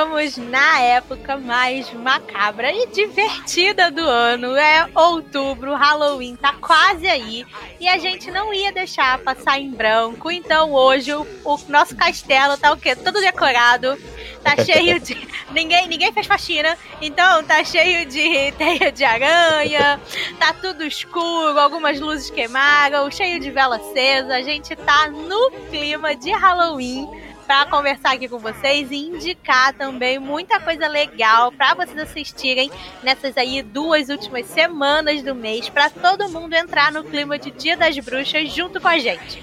Chegamos na época mais macabra e divertida do ano. É outubro, Halloween tá quase aí. E a gente não ia deixar passar em branco. Então hoje o, o nosso castelo tá o quê? Todo decorado. Tá cheio de. ninguém, ninguém fez faxina. Então tá cheio de teia de aranha. Tá tudo escuro, algumas luzes queimaram, cheio de vela acesa. A gente tá no clima de Halloween para conversar aqui com vocês e indicar também muita coisa legal para vocês assistirem nessas aí duas últimas semanas do mês, para todo mundo entrar no clima de Dia das Bruxas junto com a gente.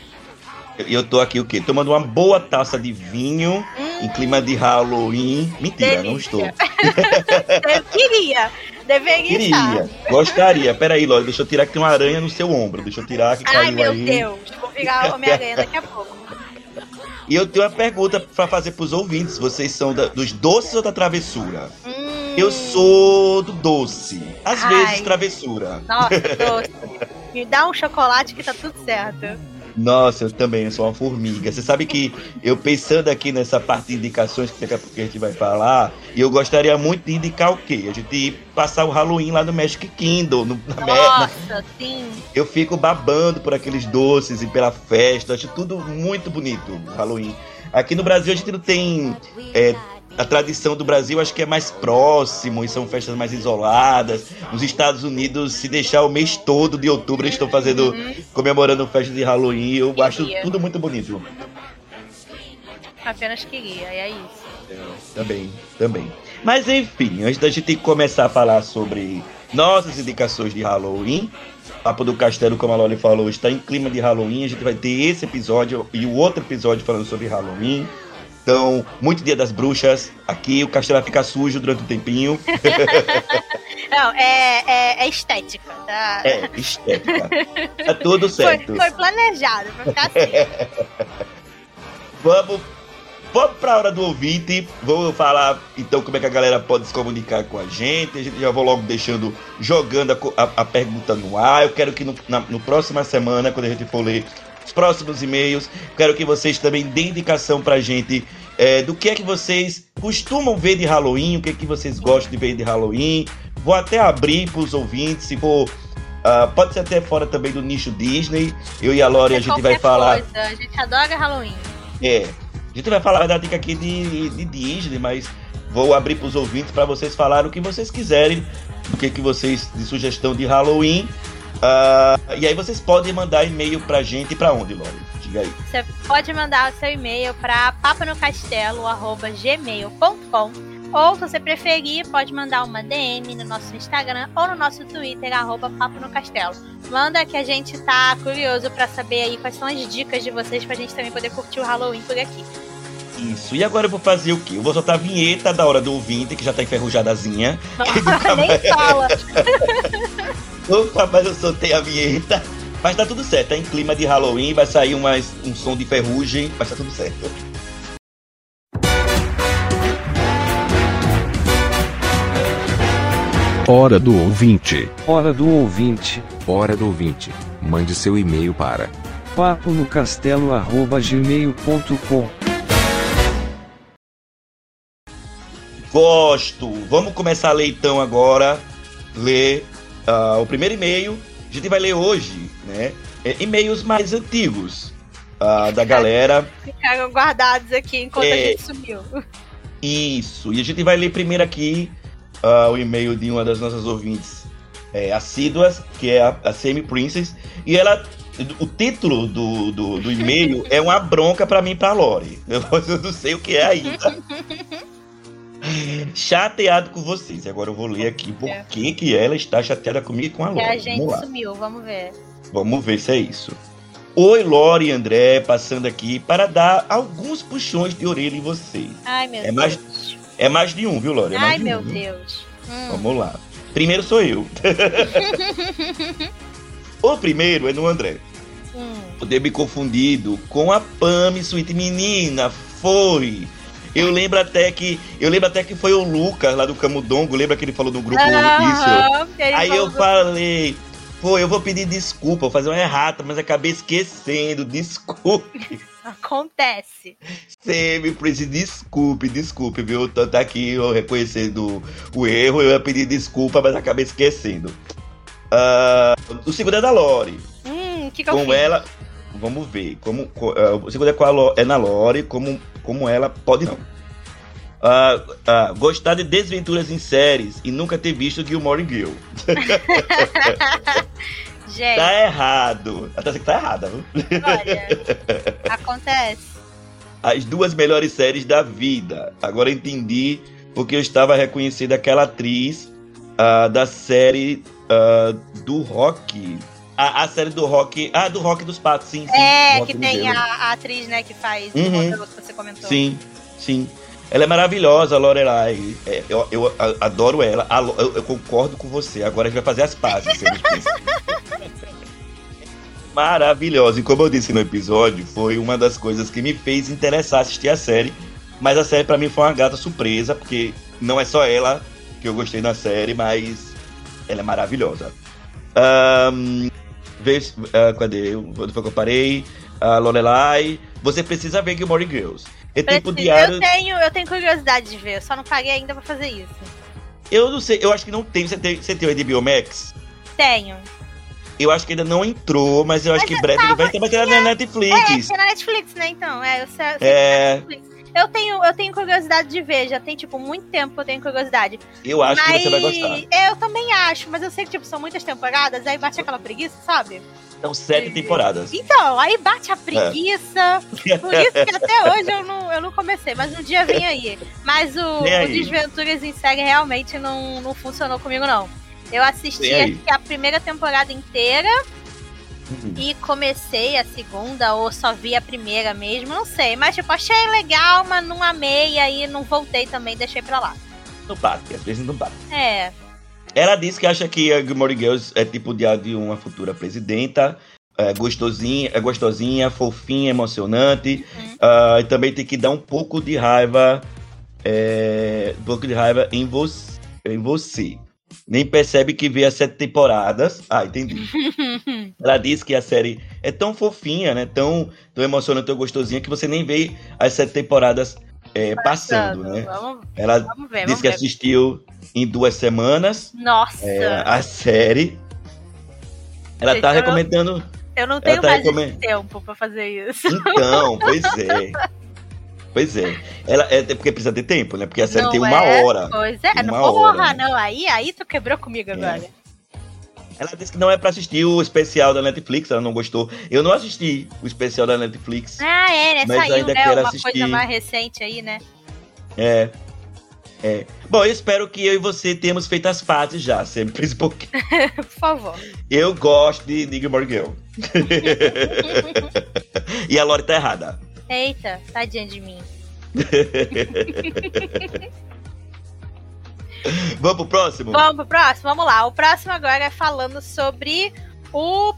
E eu tô aqui o quê? Tomando uma boa taça de vinho hum. em clima de Halloween. Mentira, Delícia. não estou. eu queria. Deveria Queria, estar. gostaria. Peraí, Lória, deixa eu tirar que tem uma aranha no seu ombro. Deixa eu tirar que Ai, meu aí. Deus. Vou virar Homem-Aranha daqui a pouco. E eu tenho uma pergunta para fazer pros ouvintes. Vocês são da, dos doces ou da travessura? Hum. Eu sou do doce. Às Ai. vezes travessura. Nossa, doce. Me dá um chocolate que tá tudo certo. Nossa, eu também sou uma formiga. Você sabe que eu pensando aqui nessa parte de indicações que daqui a pouco a gente vai falar, e eu gostaria muito de indicar o quê? A gente passar o Halloween lá no Magic Kingdom. No, na Nossa, sim. Eu fico babando por aqueles doces e pela festa. Acho tudo muito bonito, o Halloween. Aqui no Brasil a gente não tem é, a tradição do Brasil acho que é mais próximo e são festas mais isoladas. Nos Estados Unidos, se deixar o mês todo de outubro, eles estão fazendo, uhum. comemorando festas de Halloween. Eu queria. acho tudo muito bonito. Apenas queria, é isso. É, também, também. Mas enfim, antes da gente começar a falar sobre nossas indicações de Halloween, Papo do Castelo, como a Loli falou, está em clima de Halloween. A gente vai ter esse episódio e o outro episódio falando sobre Halloween. Então, muito dia das bruxas. Aqui o castelo vai ficar sujo durante um tempinho. Não, é, é, é, estética, tá? É, estética. Tá tudo certo. Foi, foi planejado pra ficar assim. Vamos Vamos para a hora do ouvinte. Vamos falar então como é que a galera pode se comunicar com a gente. A gente já vou logo deixando, jogando a, a, a pergunta no ar. Eu quero que no, na no próxima semana, quando a gente for ler os próximos e-mails. Quero que vocês também deem indicação pra gente é, do que é que vocês costumam ver de Halloween, o que é que vocês gostam de ver de Halloween. Vou até abrir pros ouvintes, se for. Uh, pode ser até fora também do nicho Disney. Eu e a Lore a gente vai falar. Coisa. A gente adora Halloween. É. A gente vai falar da dica aqui de, de Disney, mas vou abrir para os ouvintes para vocês falarem o que vocês quiserem, o que, que vocês de sugestão de Halloween. Uh, e aí vocês podem mandar e-mail pra gente para onde, Lore? Diga aí. Você pode mandar o seu e-mail para papanocastelo.gmail.com ou, se você preferir, pode mandar uma DM no nosso Instagram ou no nosso Twitter, arroba Papo no Castelo. Manda que a gente tá curioso para saber aí quais são as dicas de vocês pra gente também poder curtir o Halloween por aqui. Isso, e agora eu vou fazer o quê? Eu vou soltar a vinheta da hora do ouvinte, que já tá enferrujadazinha. Nem fala! Opa, mas eu soltei a vinheta. Mas tá tudo certo, tá em clima de Halloween, vai sair mais um som de ferrugem, mas tá tudo certo. Hora do ouvinte. Hora do ouvinte. Hora do ouvinte. Mande seu e-mail para papo no castelo@gmail.com. Gosto. Vamos começar a ler então agora. Ler uh, o primeiro e-mail, a gente vai ler hoje, né? É, e-mails mais antigos. uh, da galera. Ficaram guardados aqui enquanto é, a gente sumiu. Isso. E a gente vai ler primeiro aqui uh, o e-mail de uma das nossas ouvintes é, assíduas, que é a, a Semi Princess. E ela. O título do, do, do e-mail é uma bronca para mim pra Lore. Eu, eu não sei o que é ainda. chateado com vocês. Agora eu vou ler aqui por é. que, que ela está chateada comigo e com a Lore. Que a gente sumiu, vamos ver. Vamos ver se é isso. Oi, Lore e André, passando aqui para dar alguns puxões de orelha em vocês. Ai, meu é Deus. Mais, é mais de um, viu, Lore? É Ai, de meu um, Deus. Hum. Vamos lá. Primeiro sou eu. o primeiro é no André. Hum. Poder me confundido com a Pami, Sweet Menina. Foi. Eu lembro até que. Eu lembro até que foi o Lucas lá do Camudongo. Lembra que ele falou no grupo ah, isso? Aí eu falei. Pô, eu vou pedir desculpa, vou fazer uma errata, mas acabei esquecendo. Desculpe. Acontece. Sempre desculpe, desculpe, viu? Tanto aqui eu reconhecendo o erro, eu ia pedir desculpa, mas acabei esquecendo. Uh, o segundo é da Lore. Hum, que que Com ela. Vamos ver. Como, uh, o segundo é, com a Lore, é na Lore, como, como ela pode não. Uh, uh, gostar de desventuras em séries e nunca ter visto Gilmore Girl. Gente. Tá errado. Até que tá errada, viu? Olha, acontece. As duas melhores séries da vida. Agora entendi porque eu estava reconhecendo aquela atriz uh, da série do rock. A, a, série do rock. Ah, do rock dos patos, sim. sim é, que tem a, a, atriz, né, que faz uhum. o que você comentou. Sim, sim. Ela é maravilhosa, a Lorelai. É, eu, eu, adoro ela. Eu, eu, concordo com você. Agora a gente vai fazer as pazes. maravilhosa. E como eu disse no episódio, foi uma das coisas que me fez interessar assistir a série. Mas a série para mim foi uma gata surpresa, porque não é só ela que eu gostei da série, mas ela é maravilhosa. Um, vejo, uh, cadê? Onde foi que eu parei? A uh, Lorelai. Você precisa ver Gilmore Girls. É tempo diário. Eu tenho, eu tenho curiosidade de ver, só não paguei ainda pra fazer isso. Eu não sei, eu acho que não tem. Você tem, você tem o HBO Max? Tenho. Eu acho que ainda não entrou, mas eu acho mas que em breve ele vai ter, mas ter na Netflix. É, tem na Netflix, né? Então, é, eu sei, eu sei é... Eu tenho, eu tenho curiosidade de ver, já tem, tipo, muito tempo que eu tenho curiosidade. Eu acho mas... que você vai gostar. Eu também acho, mas eu sei que, tipo, são muitas temporadas, aí bate aquela preguiça, sabe? São sete temporadas. Então, aí bate a preguiça. É. Por isso que até hoje eu não, eu não comecei, mas um dia vem aí. Mas o, o Desventuras em Série realmente não, não funcionou comigo, não. Eu assisti a primeira temporada inteira Uhum. E comecei a segunda, ou só vi a primeira mesmo, não sei. Mas, tipo, achei legal, mas não amei, e aí não voltei também, deixei pra lá. No bate, às vezes não bate. É. Ela disse que acha que a Gilmore Girls é tipo de, de uma futura presidenta. É gostosinha, é gostosinha, fofinha, emocionante. Uhum. Uh, e também tem que dar um pouco de raiva. É, um pouco de raiva em você. Em você nem percebe que vê as sete temporadas. Ah, entendi. Ela diz que a série é tão fofinha, né? Tão, tão emocionante, tão gostosinha, que você nem vê as sete temporadas é, passando, né? Vamos, Ela vamos ver, disse que ver. assistiu em duas semanas. Nossa! É, a série. Ela Gente, tá recomendando. Eu não tenho tá mais recomend... tempo pra fazer isso. Então, pois é. Pois é. Ela é porque precisa ter tempo, né? Porque a série não tem uma é, hora. Pois é, não porra, né? não. Aí, aí tu quebrou comigo agora. Ela disse que não é pra assistir o especial da Netflix, ela não gostou. Eu não assisti o especial da Netflix. Ah, é, né? Mas Saiu, ainda né? Quero uma assistir. coisa mais recente aí, né? É. É. Bom, eu espero que eu e você tenhamos feito as fases já, sempre porque. Por favor. Eu gosto de Nigga Girl. e a Lori tá errada. Eita, tadinha de mim. Vamos pro próximo? Vamos pro próximo, vamos lá. O próximo agora é falando sobre o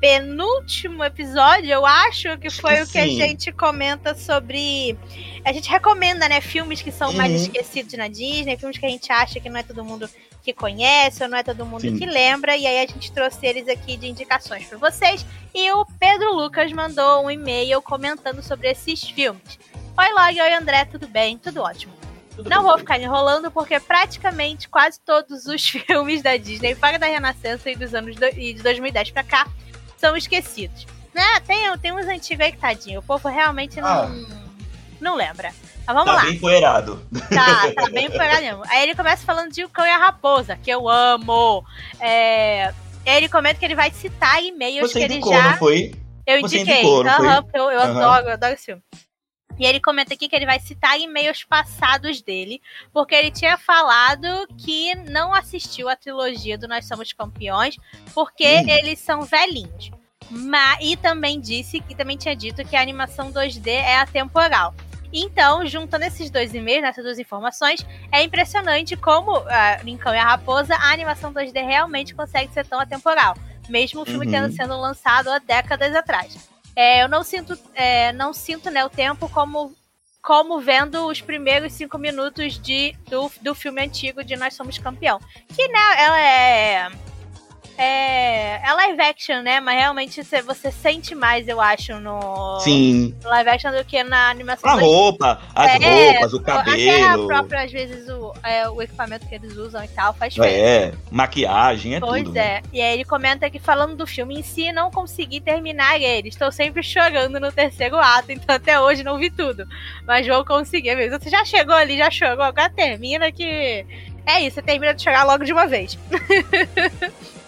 penúltimo episódio, eu acho que foi Sim. o que a gente comenta sobre. A gente recomenda, né, filmes que são uhum. mais esquecidos na Disney, filmes que a gente acha que não é todo mundo que conhece ou não é todo mundo Sim. que lembra. E aí a gente trouxe eles aqui de indicações para vocês. E o Pedro Lucas mandou um e-mail comentando sobre esses filmes. Oi, Log, oi, André, tudo bem? Tudo ótimo. Tudo não vou ficar enrolando porque praticamente quase todos os filmes da Disney, fora da Renascença e dos anos do, e de 2010 para cá, são esquecidos. Né, tem, tem uns antigos aí que tadinho. O povo realmente não, ah. não lembra. Mas vamos tá lá. Tá bem empoeirado. Tá, tá bem empoeirado mesmo. Aí ele começa falando de O Cão e a Raposa, que eu amo. É... Ele comenta que ele vai citar e-mails Você que ele indicou, já. Não foi? Eu Você indiquei. Indicou, não uhum, foi? eu, eu Uhum. adoro, eu adoro esse filme. E ele comenta aqui que ele vai citar e-mails passados dele, porque ele tinha falado que não assistiu a trilogia do Nós Somos Campeões, porque Hum. eles são velhinhos. Ma- e também disse que também tinha dito que a animação 2D é atemporal. Então, juntando esses dois e-mails, nessas duas informações, é impressionante como ah, Lincão e a Raposa, a animação 2D realmente consegue ser tão atemporal, mesmo o filme Uhum. tendo sido lançado há décadas atrás. É, eu não sinto, é, não sinto né, o tempo como, como vendo os primeiros cinco minutos de, do, do filme antigo de Nós Somos Campeão. Que né, ela é, é. É live action, né? Mas realmente você, sente mais, eu acho, no Sim. live action do que na animação. A 2D. roupa, as É, roupas, o Até a cabelo. própria, às vezes, o, é, o equipamento que eles usam e tal faz diferença. É, maquiagem, é Pois tudo. né? é. E aí ele comenta que falando do filme em si, não consegui terminar ele. Estou sempre chorando no terceiro ato, então até hoje não vi tudo. Mas vou conseguir mesmo. Você já chegou ali, já chorou, agora termina que. É isso, você termina de chorar logo de uma vez.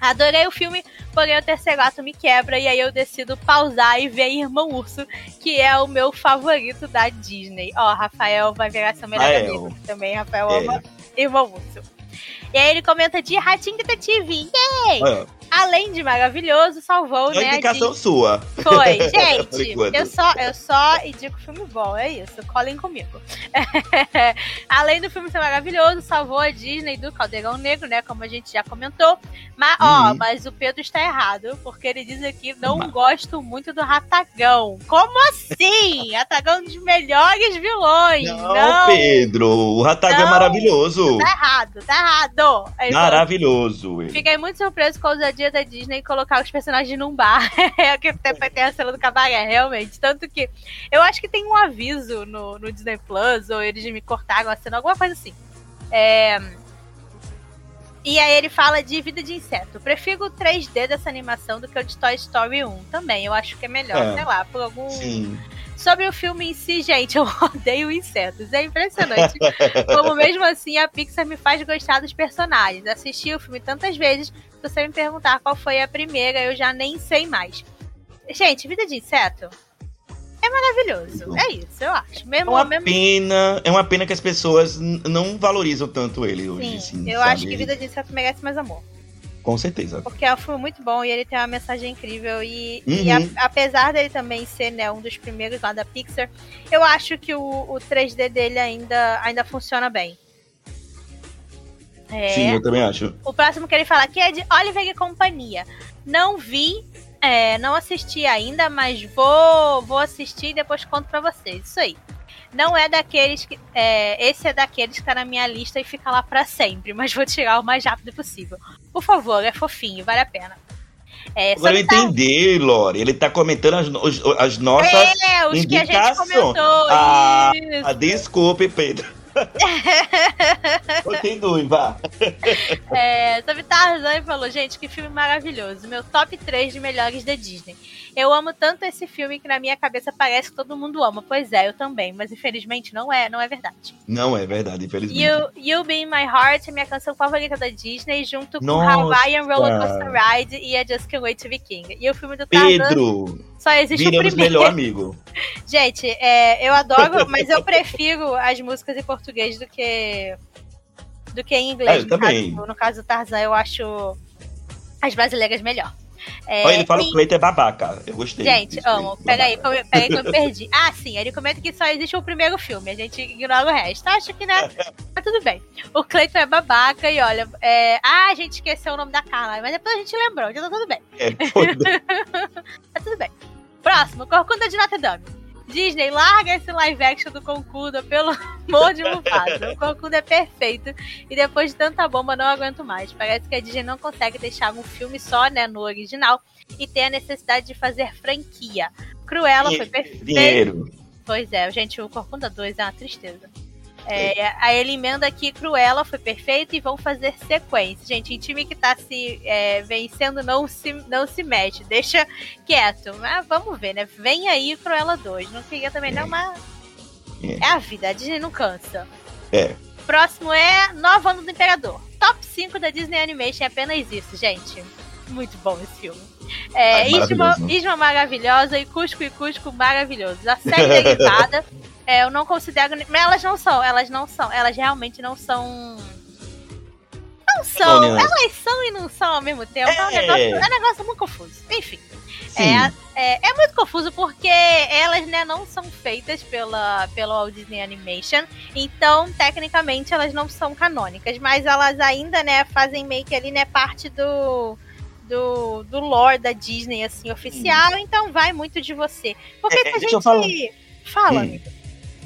Adorei o filme, porém o terceiro ato me quebra e aí eu decido pausar e ver Irmão Urso, que é o meu favorito da Disney. Ó, Rafael vai virar seu melhor é, amigo. Também, Rafael É. ama Irmão Urso. E aí ele comenta de Ratinho Detetive. Yay! Além de maravilhoso, salvou, é uma né? indicação Disney. sua. Foi, gente. eu só, eu só indico filme bom, é isso. Colhem comigo. Além do filme ser maravilhoso, salvou a Disney do Caldeirão Negro, né? Como a gente já comentou. Mas, ó, Uhum. mas o Pedro está errado, porque ele diz aqui: não Mas- gosto muito do Ratagão. Como assim? Ratagão é um dos melhores vilões. Não, Não, Pedro, o Ratagão é Não. maravilhoso. tá errado, tá errado. Aí falou, Maravilhoso. Fiquei muito surpreso com a ousadia da Disney colocar os personagens num bar. É que tem, tem a cena do cabaré, realmente. Tanto que eu acho que tem um aviso no, no Disney Plus, ou eles me cortaram a cena, alguma coisa assim. É, E aí ele fala de vida de inseto. Prefiro o 3D dessa animação do que o de Toy Story 1 também. Eu acho que é melhor, É. sei lá, por algum. Sim. Sobre o filme em si, gente, eu odeio insetos. É impressionante como mesmo assim a Pixar me faz gostar dos personagens. Assisti o filme tantas vezes, se você me perguntar qual foi a primeira, eu já nem sei mais. Gente, vida de inseto é maravilhoso. É isso, eu acho. É Mesmo, uma mesmo pena, é uma pena que as pessoas não valorizam tanto ele hoje. sim, assim, eu sabe? acho que vida de inseto merece mais amor. Com certeza. Porque é um filme muito bom e ele tem uma mensagem incrível. E, e Uhum. a- apesar dele também ser né, um dos primeiros lá da Pixar, eu acho que o, o 3D dele ainda, ainda funciona bem. É. Sim, eu também acho. O próximo que ele fala aqui é de Oliver e Companhia. Não vi, é, não assisti ainda, mas vou, vou assistir e depois conto pra vocês. Isso aí. Não é daqueles que. é, esse é daqueles que tá na minha lista e fica lá pra sempre, mas vou tirar o mais rápido possível. Por favor, é fofinho, vale a pena. É, Agora eu tal- entendi, Lore. Ele tá comentando as, os- as nossas. É, os que a gente indicações. comentou. Ah, isso. Ah, desculpe, Pedro. Continue, vá. É, sobre Tarzan ele falou, gente, que filme maravilhoso. Meu top 3 de melhores da Disney. Eu amo tanto esse filme que na minha cabeça parece que todo mundo ama. Pois é, eu também, mas infelizmente não é, não é verdade. Não é verdade, infelizmente. You, you Be in My Heart é minha canção favorita da Disney, junto com Nossa. Hawaiian Roller Coaster Ride e a Just Can't Wait to Be King. E o filme do Tarzan Pedro, só existe o primeiro. melhor amigo. Gente, é, eu adoro, mas eu prefiro as músicas em português do que do que em inglês. Eu no. Caso, no caso do Tarzan, eu acho as brasileiras melhor. É, Olha, ele fala que o Cleiton é babaca. Eu gostei. Gente, amo. Pega aí, pega aí que eu perdi. Ah, sim, ele comenta que só existe o primeiro filme, a gente ignora o resto. Acho que, né? Mas tudo bem. O Cleiton é babaca e olha. É... Ah, a gente esqueceu o nome da Carla, mas depois a gente lembrou, então tá tudo bem. É, Tá tudo bem. Próximo, Corcunda de Notre Dame. Disney, larga esse live action do Concuda, pelo amor de Mufasa. O Concuda é perfeito. E depois de tanta bomba, não aguento mais. Parece que a Disney não consegue deixar um filme só, né, no original. E tem a necessidade de fazer franquia. Cruella foi perfeito. Dinheiro. Pois é, gente, o Corcunda 2 é uma tristeza. É, aí ele emenda aqui, Cruella foi perfeito e vão fazer sequência. Gente, em time que tá se é, vencendo não se, não se mete, deixa quieto. Mas vamos ver, né? Vem aí Cruella 2. Não queria também não, mas É. é a vida, a Disney não cansa. É. Próximo é Novo Ano do Imperador. Top 5 da Disney Animation é apenas isso, gente. Muito bom esse filme. É, Ah, Isma. Isma maravilhosa e Cusco e Cusco maravilhoso. A série derivada, é, eu não considero. Mas elas não são, elas não são. Elas realmente não são. Não são. Canônicas. Elas são e não são ao mesmo tempo. É, um, É. negócio, é um negócio muito confuso. Enfim. É, é, é muito confuso porque elas né, não são feitas pela, pela Walt Disney Animation, então tecnicamente elas não são canônicas, mas elas ainda né, fazem meio que ali né, parte do, do, do lore da Disney assim oficial, então vai muito de você. Por que, É, que a deixa gente fala, Hum. amigo?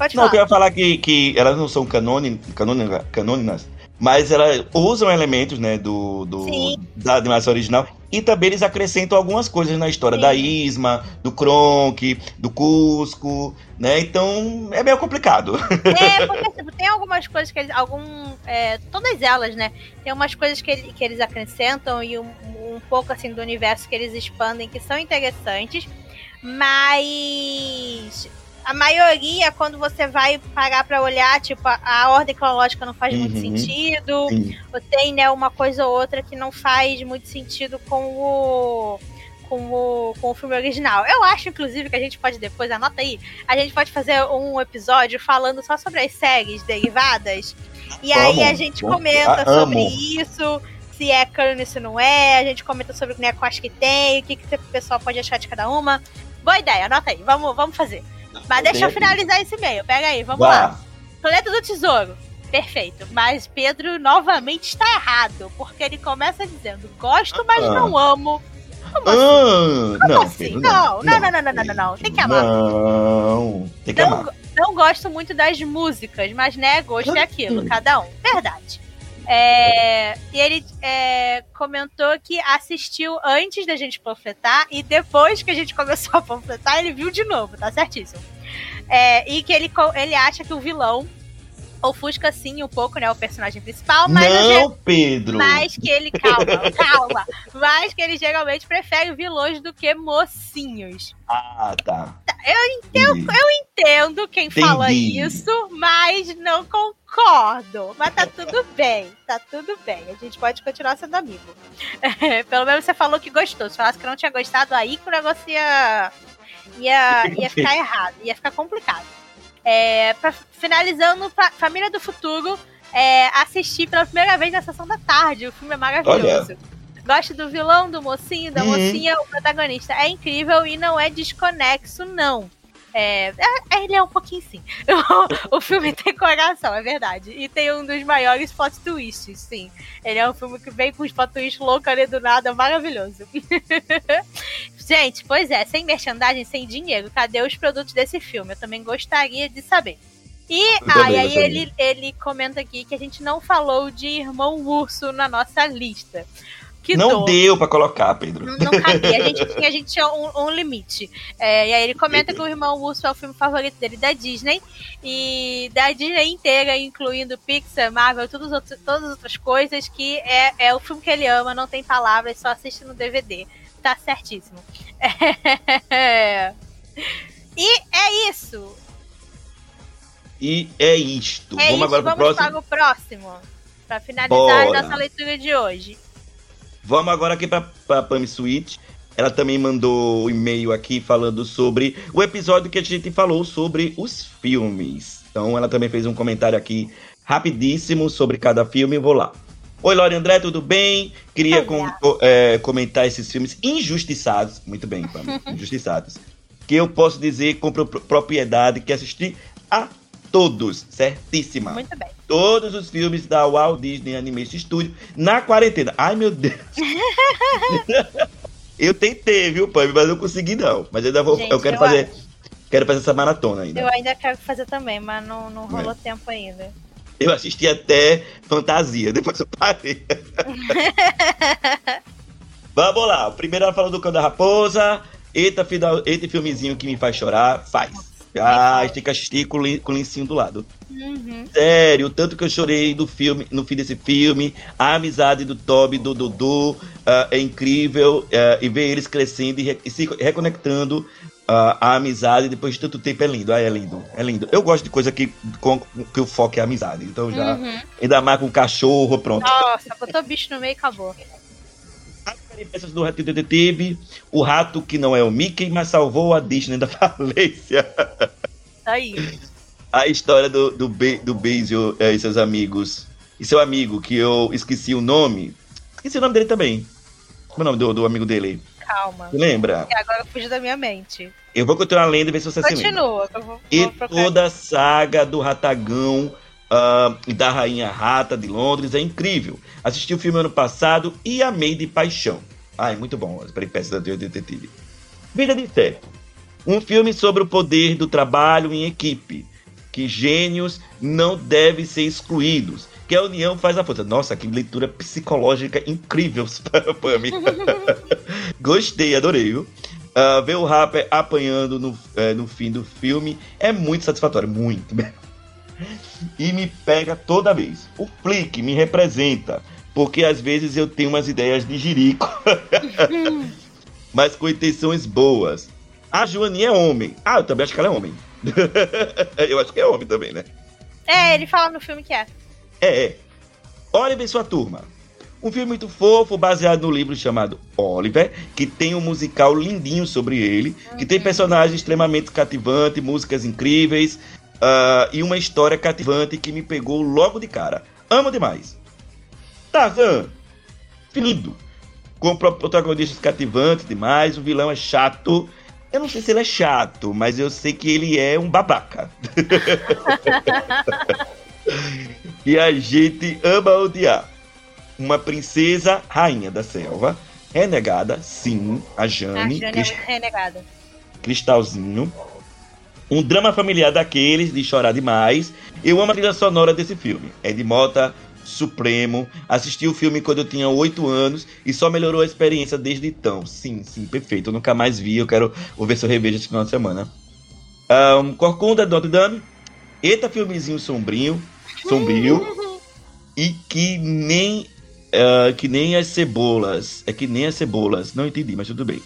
Pode Não, eu falar. ia falar que, que elas não são canônicas, canônicas, canônicas mas elas usam elementos, né, do, do Sim. da animação original e também eles acrescentam algumas coisas na história Sim. da Isma, do Kronk, do Cusco, né? Então é meio complicado. É, porque tipo, tem algumas coisas que eles. Algum, é, todas elas, né? Tem umas coisas que, ele- que eles acrescentam e um, um pouco assim do universo que eles expandem que são interessantes. Mas a maioria, quando você vai parar pra olhar, tipo, a, a ordem cronológica não faz muito Uhum. sentido. Sim. Ou tem, né, uma coisa ou outra que não faz muito sentido com o. Com o, com o filme original. Eu acho, inclusive, que a gente pode depois, anota aí, a gente pode fazer um episódio falando só sobre as séries derivadas. E aí a gente comenta Ah, sobre isso, se é cano, se não é, a gente comenta sobre né, quais que tem, o que, que o pessoal pode achar de cada uma. Boa ideia, anota aí, vamos, vamos fazer. Mas deixa eu finalizar esse e-mail, pega aí, vamos lá. Planeta do Tesouro. Perfeito. Mas Pedro novamente está errado. Porque ele começa dizendo: gosto, mas Ah. não amo. Como assim? Ah, Como não, assim? Pedro, Não, não, não, não, não, não, não, não. Tem que amar. Não, tem que Não, amar. não gosto muito das músicas, mas né, gosto é aquilo, cada um. Verdade. É, e ele é, comentou que assistiu antes da gente panfletar e depois que a gente começou a panfletar, ele viu de novo, tá certíssimo. É, e que ele, ele acha que o vilão ofusca sim um pouco, né, o personagem principal, mas não, Pedro. mas que ele, calma, calma. Mas que ele geralmente prefere vilões do que mocinhos. Ah, tá. Eu Entendi. entendo quem fala Entendi. isso, mas não concordo. Mas tá tudo bem, tá tudo bem. A gente pode continuar sendo amigo. Pelo menos você falou que gostou. Se falasse que não tinha gostado, aí que o negócio ia, ia, ia ficar errado, ia ficar complicado. É, pra, finalizando, fa- Família do Futuro, é, assisti pela primeira vez na sessão da tarde. O filme é maravilhoso. Gosto do vilão, do mocinho, da Uhum. mocinha, o protagonista. É incrível e não é desconexo, não. É, é- ele é um pouquinho sim. O, filme tem coração, é verdade. E tem um dos maiores plot twists, sim. Ele é um filme que vem com os plot twists loucos ali do nada, maravilhoso. Gente, pois é, sem merchandising, sem dinheiro, cadê os produtos desse filme? Eu também gostaria de saber. E, ah, também e aí ele, ele comenta aqui que a gente não falou de Irmão Urso na nossa lista. Que não dor. deu pra colocar, Pedro. Não, não cabia, a gente tinha, a gente tinha um, um limite. É, e aí ele comenta que o Irmão Urso é o filme favorito dele da Disney. E da Disney inteira, incluindo Pixar, Marvel, todas, outras- todas as outras coisas, que é, é o filme que ele ama, não tem palavras, só assiste no DVD. Tá certíssimo. E é isso. E é isto. É vamos isso, agora vamos próximo. para o próximo. Pra finalizar Bora. a nossa leitura de hoje. Vamos agora aqui pra, pra Pam Switch. Ela também mandou um e-mail aqui falando sobre o episódio que a gente falou sobre os filmes. Então ela também fez um comentário aqui rapidíssimo sobre cada filme. Vou lá. Oi, Lore André, tudo bem? Queria com- é, comentar esses filmes injustiçados. Muito bem, Pam. injustiçados. Que eu posso dizer com pro- propriedade que assisti a todos. Certíssima Muito bem. Todos os filmes da Walt Disney Animation Studio na quarentena. Ai, meu Deus. eu tentei, viu, Pam, mas não consegui não. Mas ainda vou, Gente, eu quero eu fazer, quero fazer essa maratona ainda. Eu ainda quero fazer também, mas não, não rolou tempo ainda. Eu assisti até Fantasia, depois eu parei. Vamos lá, primeiro ela falou do Cão da Raposa. Eita, final, eita filmezinho que me faz chorar, faz. Ah, estica assistir com, com o lencinho do lado. Uhum. Sério, tanto que eu chorei do filme, no fim desse filme. A amizade do Toby e do Dudu uh, é incrível. Uh, e ver eles crescendo e, re e se reconectando uh, a amizade depois de tanto tempo é lindo. Ah, é lindo, é lindo. Eu gosto de coisa que, com, que o foco é a amizade. Então já. Uhum. Ainda mais com cachorro, pronto. Nossa, botou bicho no meio e acabou. As peripécias do Rato Detetive, o rato que não é o Mickey, mas salvou a Disney da falência. Aí. A história do, do, Be, do Basil é, e seus amigos. E seu amigo, que eu esqueci o nome. Esqueci o nome dele também. Como é o nome do, do amigo dele? Calma. Você lembra? E agora fugiu da minha mente. Eu vou continuar lendo e ver se você Continua, se lembra. Continua. E toda a saga do Ratagão uh, e da Rainha Rata de Londres é incrível. Assisti o filme ano passado e amei de paixão. Ai, muito bom as peripécias da Detetive. Vida de Inseto. Um filme sobre o poder do trabalho em equipe. Que gênios não devem ser excluídos. Que a união faz a força. Nossa, que leitura psicológica incrível para mim. Gostei, adorei, viu? Uh, ver o rapper apanhando no, uh, no fim do filme é muito satisfatório. Muito. e me pega toda vez. O Flick me representa, porque às vezes eu tenho umas ideias de jirico, mas com intenções boas. A Joaninha é homem. Ah, eu também acho que ela é homem. eu acho que é homem também, né? É, ele fala no filme que é. É, é. Oliver e sua turma. Um filme muito fofo, baseado no livro chamado Oliver, que tem um musical lindinho sobre ele, que tem uhum. personagens extremamente cativantes, músicas incríveis, Uh, e uma história cativante que me pegou logo de cara. Amo demais. Tarzan, lindo. Com protagonistas cativantes demais, o vilão é chato. Eu não sei se ele é chato, mas eu sei que ele é um babaca. e a gente ama odiar. Uma princesa rainha da selva, renegada, sim, a Jane. A Jane Crist... é renegada. Cristalzinho um drama familiar daqueles de chorar demais. Eu amo a trilha sonora desse filme. É de Mota Supremo. Assisti o filme quando eu tinha 8 anos e só melhorou a experiência desde então. Sim, sim, perfeito. Eu nunca mais vi. Eu quero vou ver se eu revejo esse final de semana. Um, Corcunda Notre Dame. Eita filmezinho sombrio. Sombrio. e que nem. Uh, que nem as cebolas. É que nem as cebolas. Não entendi, mas tudo bem.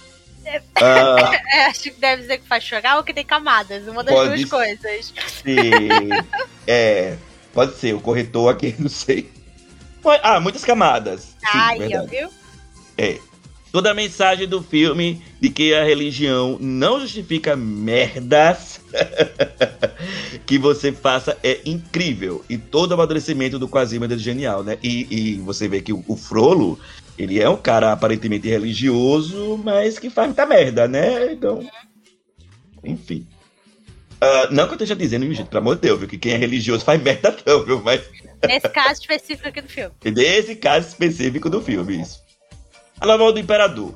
Uh, acho que deve dizer que faz chorar ou que tem camadas, uma das duas coisas. Ser, é, pode ser, o corretor aqui, não sei. Ah, muitas camadas. Ai, Sim, viu? É. Toda a mensagem do filme de que a religião não justifica merdas que você faça é incrível. E todo o amadurecimento do Quasimodo é genial, né? E, e você vê que o, o Frollo ele é um cara aparentemente religioso, mas que faz muita merda, né? Então. Enfim. Uh, não que eu esteja dizendo, gente, pelo amor de Deus, viu, que quem é religioso faz merda, não, viu? Mas. Nesse caso específico aqui do filme. Nesse caso específico do filme, isso. A Nova do Imperador.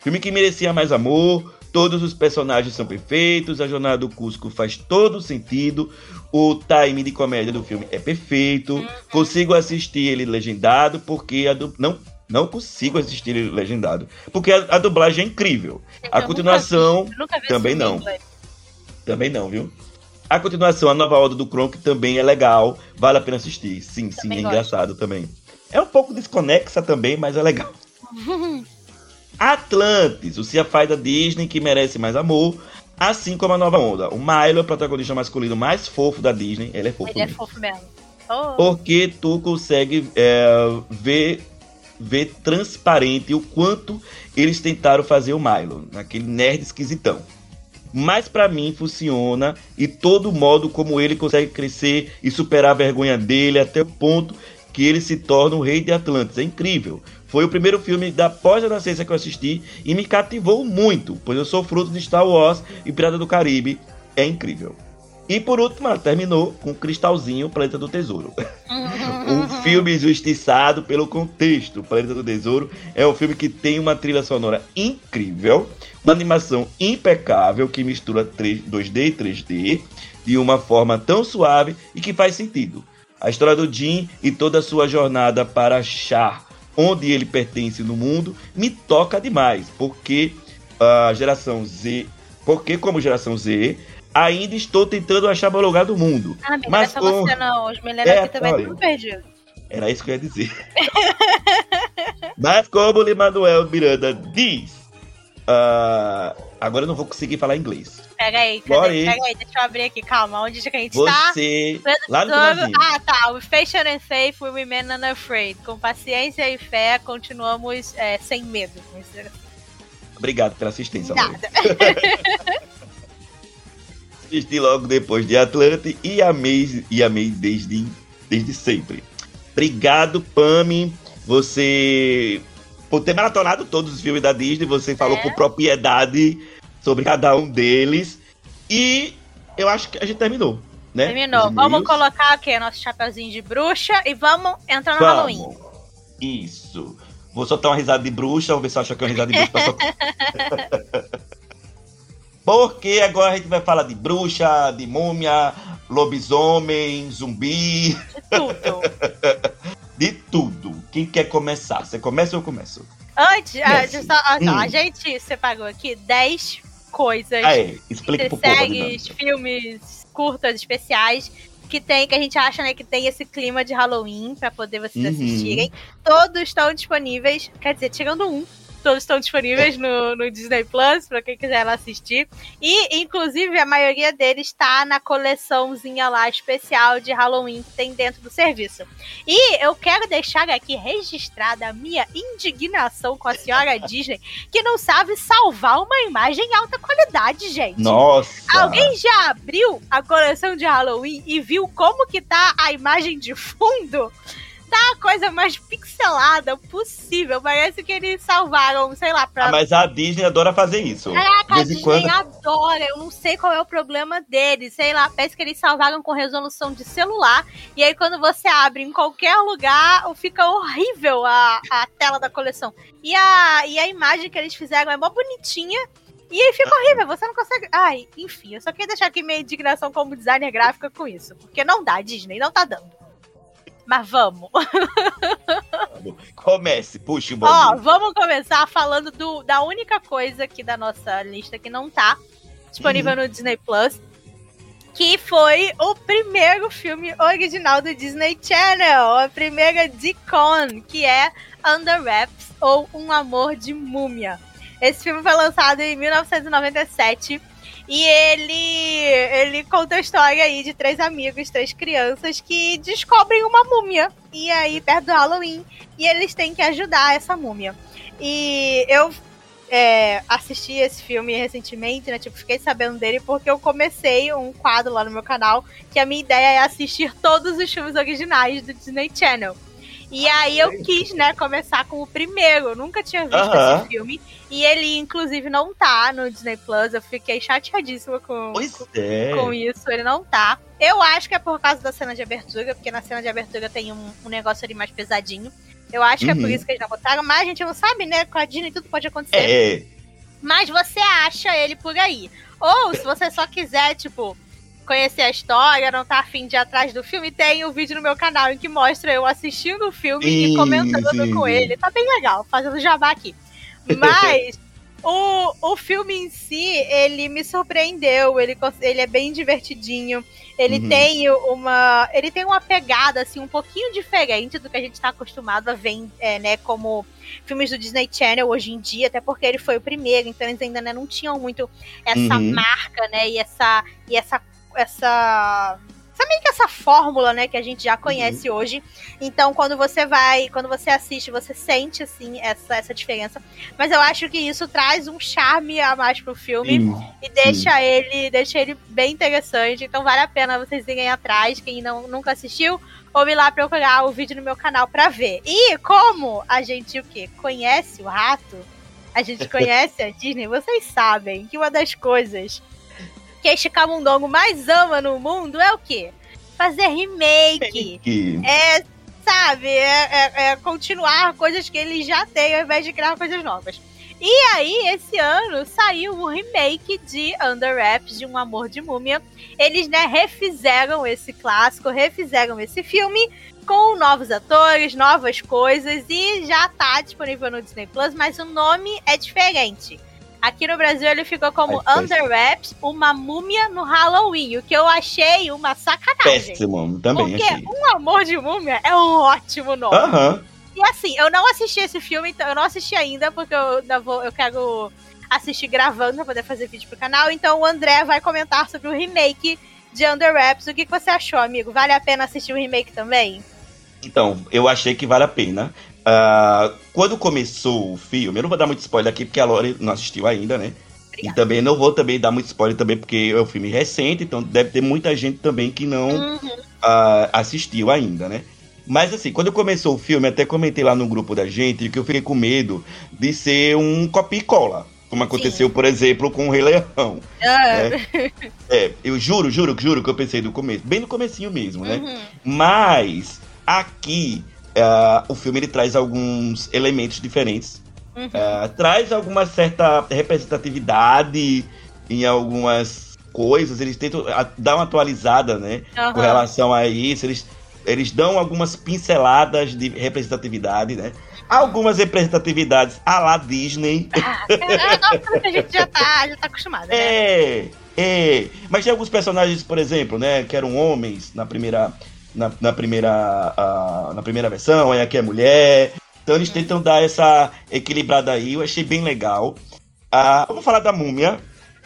Filme que merecia mais amor, todos os personagens são perfeitos, a jornada do Cusco faz todo sentido, o time de comédia do filme é perfeito, uhum. consigo assistir ele legendado, porque a du... não não consigo assistir ele legendado. Porque a, a dublagem é incrível. a continuação nunca vi, também não. Também não, viu? A continuação, a nova ordem do Kronk também é legal. Vale a pena assistir. Sim, sim, é engraçado também. É um pouco desconexa também, mas é legal. Atlantis, o sci-fi da Disney que merece mais amor. Assim como a nova onda. O Milo é o protagonista masculino mais fofo da Disney. Ele é fofo. Ele é fofo mesmo. Oh. Porque tu consegue é, ver ver transparente o quanto eles tentaram fazer o Milo, naquele nerd esquisitão. Mas para mim funciona e todo modo como ele consegue crescer e superar a vergonha dele até o ponto que ele se torna o rei de Atlantis. É incrível. Foi o primeiro filme da pós-adolescência que eu assisti e me cativou muito, pois eu sou fruto de Star Wars e Pirata do Caribe. É incrível. E por último, ela terminou com Cristalzinho, Planeta do Tesouro. um filme justiçado pelo contexto. Planeta do Tesouro é um filme que tem uma trilha sonora incrível, uma animação impecável que mistura 3, 2D e 3D de uma forma tão suave e que faz sentido. A história do Jim e toda a sua jornada para achar onde ele pertence no mundo me toca demais, porque a geração Z, porque como geração Z, Ainda estou tentando achar meu lugar do mundo. Ah, amiga, Mas com- você não. Os É, aqui também estão perdidos. Era isso que eu ia dizer. Mas como o Limanuel Miranda diz. ah, agora eu não vou conseguir falar inglês. Pega aí, cadê? aí. Pega aí, deixa eu abrir aqui, calma. Onde que a gente tá? Você. Lá no finalzinho. Ah, tá. With patient and faith, we remain unafraid. Com paciência e fé, continuamos é, sem medo. Obrigado pela assistência. Nada. Assisti logo depois de Atlante e amei, e amei desde, desde sempre. Obrigado, Pami. Você. Por ter maratonado todos os filmes da Disney, você falou É. com propriedade sobre cada um deles. E eu acho que a gente terminou, né? Terminou. Os Vamos colocar aqui nosso chapeuzinho de bruxa e vamos entrar no Halloween. Vamos. Isso. Vou soltar uma risada de bruxa, vamos ver se acha que é uma risada de bruxa. Porque agora a gente vai falar de bruxa, de múmia, lobisomem, zumbi, De tudo. de tudo. Quem quer começar? Você começa ou eu começo? Antes, a, Yes. gente só- ó, só, Hum. a gente separou aqui 10 coisas, Ah, é. Explica pro povo. a séries, dinâmica. filmes curtas, especiais, que tem, que a gente acha, né, que tem esse clima de Halloween pra poder vocês Uhum. assistirem. Todos estão disponíveis, quer dizer, tirando um. Todos estão disponíveis no, no Disney Plus, pra quem quiser lá assistir. E, inclusive, a maioria deles tá na coleçãozinha lá especial de Halloween que tem dentro do serviço. E eu quero deixar aqui registrada a minha indignação com a senhora Disney, que não sabe salvar uma imagem em alta qualidade, gente. Nossa. Alguém já abriu a coleção de Halloween e viu como que tá a imagem de fundo? Tá a coisa mais pixelada possível. Parece que eles salvaram, sei lá, pra Ah, mas a Disney adora fazer isso. Caraca, a vez em Disney quando. adora. Eu não sei qual é o problema deles. Sei lá, parece que eles salvaram com resolução de celular. E aí, quando você abre em qualquer lugar, fica horrível a, a tela da coleção. E a, e a imagem que eles fizeram é mó bonitinha. E aí fica horrível, você não consegue. Ai, enfim, eu só queria deixar aqui minha indignação como designer gráfica com isso. Porque não dá, Disney, não tá dando. Mas vamos. Comece, puxa o Ó, bonde. vamos começar falando do, da única coisa aqui da nossa lista que não tá disponível no Disney Plus. Que foi o primeiro filme original do Disney Channel, a primeira Deacon, que é Under Wraps ou Um Amor de Múmia. Esse filme foi lançado em 1997 e ele, ele conta a história aí de três amigos, três crianças que descobrem uma múmia. E aí, perto do Halloween, e eles têm que ajudar essa múmia. E eu é, assisti esse filme recentemente, né? Tipo, fiquei sabendo dele porque eu comecei um quadro lá no meu canal que a minha ideia é assistir todos os filmes originais do Disney Channel. E aí eu quis, né, começar com o primeiro. Eu nunca tinha visto esse filme. E ele, inclusive, não tá no Disney Plus. Eu fiquei chateadíssima com, Pois é. com isso, ele não tá. Eu acho que é por causa da cena de abertura, porque na cena de abertura tem um, um negócio ali mais pesadinho. Eu acho que é por Uhum. isso que eles não botaram, mas a gente não sabe, né? Com a Disney tudo pode acontecer. É. Mas você acha ele por aí. Ou se você só quiser, tipo, conhecer a história, não tá afim de ir atrás do filme, tem um vídeo no meu canal em que mostra eu assistindo o filme e comentando sim, com sim. ele. Tá bem legal, fazendo jabá aqui. Mas o, o filme em si, ele me surpreendeu. Ele, ele é bem divertidinho. Ele Uhum. tem uma. Ele tem uma pegada, assim, um pouquinho diferente do que a gente tá acostumado a ver, é, né, como filmes do Disney Channel hoje em dia, até porque ele foi o primeiro, então eles ainda né, não tinham muito essa Uhum. marca, né? E essa. E essa. Essa meio que essa fórmula, né, que a gente já conhece hoje. Então, quando você vai, quando você assiste, você sente assim essa, essa diferença. Mas eu acho que isso traz um charme a mais pro filme Sim. e deixa ele, deixa ele bem interessante. Então vale a pena vocês irem atrás, quem não, nunca assistiu, ou ir lá procurar o vídeo no meu canal pra ver. E como a gente o quê? Conhece o rato? A gente conhece a Disney, vocês sabem que uma das coisas que este camundongo mais ama no mundo é o quê? Fazer remake. É, sabe, é, é- é continuar coisas que ele já tem ao invés de criar coisas novas. E aí, esse ano, saiu um remake de Under Wraps, de Um Amor de Múmia. Eles, né, refizeram esse clássico, refizeram esse filme com novos atores, novas coisas e já tá disponível no Disney Plus, mas o nome é diferente. Aqui no Brasil ele ficou como Ai, Under Wraps, uma múmia no Halloween, o que eu achei uma sacanagem. Péssimo, também Porque achei. Um Amor de Múmia é um ótimo nome. Aham. E assim, eu não assisti esse filme, então eu não assisti ainda, porque eu, ainda vou, eu quero assistir gravando pra poder fazer vídeo pro canal. Então o André vai comentar sobre o remake de Under Wraps. O que, que você achou, amigo? Vale a pena assistir o remake também? Então, eu achei que vale a pena. Ah, quando começou o filme, eu não vou dar muito spoiler aqui, porque a Lore não assistiu ainda, né? Obrigada. E também não vou também dar muito spoiler também, porque é um filme recente, então deve ter muita gente também que não Uhum. ah, assistiu ainda, né? Mas assim, quando começou o filme, até comentei lá no grupo da gente que eu fiquei com medo de ser um copia e cola. Como aconteceu, por exemplo, com o Rei Leão. Ah, É, eu juro, juro, juro que eu pensei no começo, bem no comecinho mesmo, né? uhum. Mas aqui ah, o filme ele traz alguns elementos diferentes. Uhum. Ah, traz alguma certa representatividade em algumas coisas. Eles tentam ah, dar uma atualizada, né? Aham. Com relação a isso. Eles, eles dão algumas pinceladas de representatividade, né? Algumas representatividades à la Disney. É coisa que a gente já tá, já tá acostumado, né? É, é. Mas tem alguns personagens, por exemplo, né, que eram homens na primeira, na, na primeira, ah, na primeira versão, aí aqui é mulher. Então eles tentam dar essa equilibrada aí. Eu achei bem legal. Ah, vamos falar da múmia,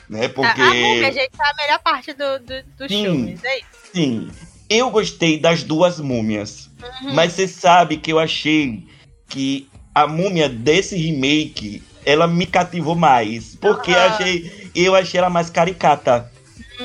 né? Porque A, a múmia, gente, é a melhor parte do, do, dos Sim. filmes, é isso. sim, eu gostei das duas múmias. Uhum. Mas você sabe que eu achei que a múmia desse remake, ela me cativou mais. Porque eu Aham. achei, eu achei ela mais caricata.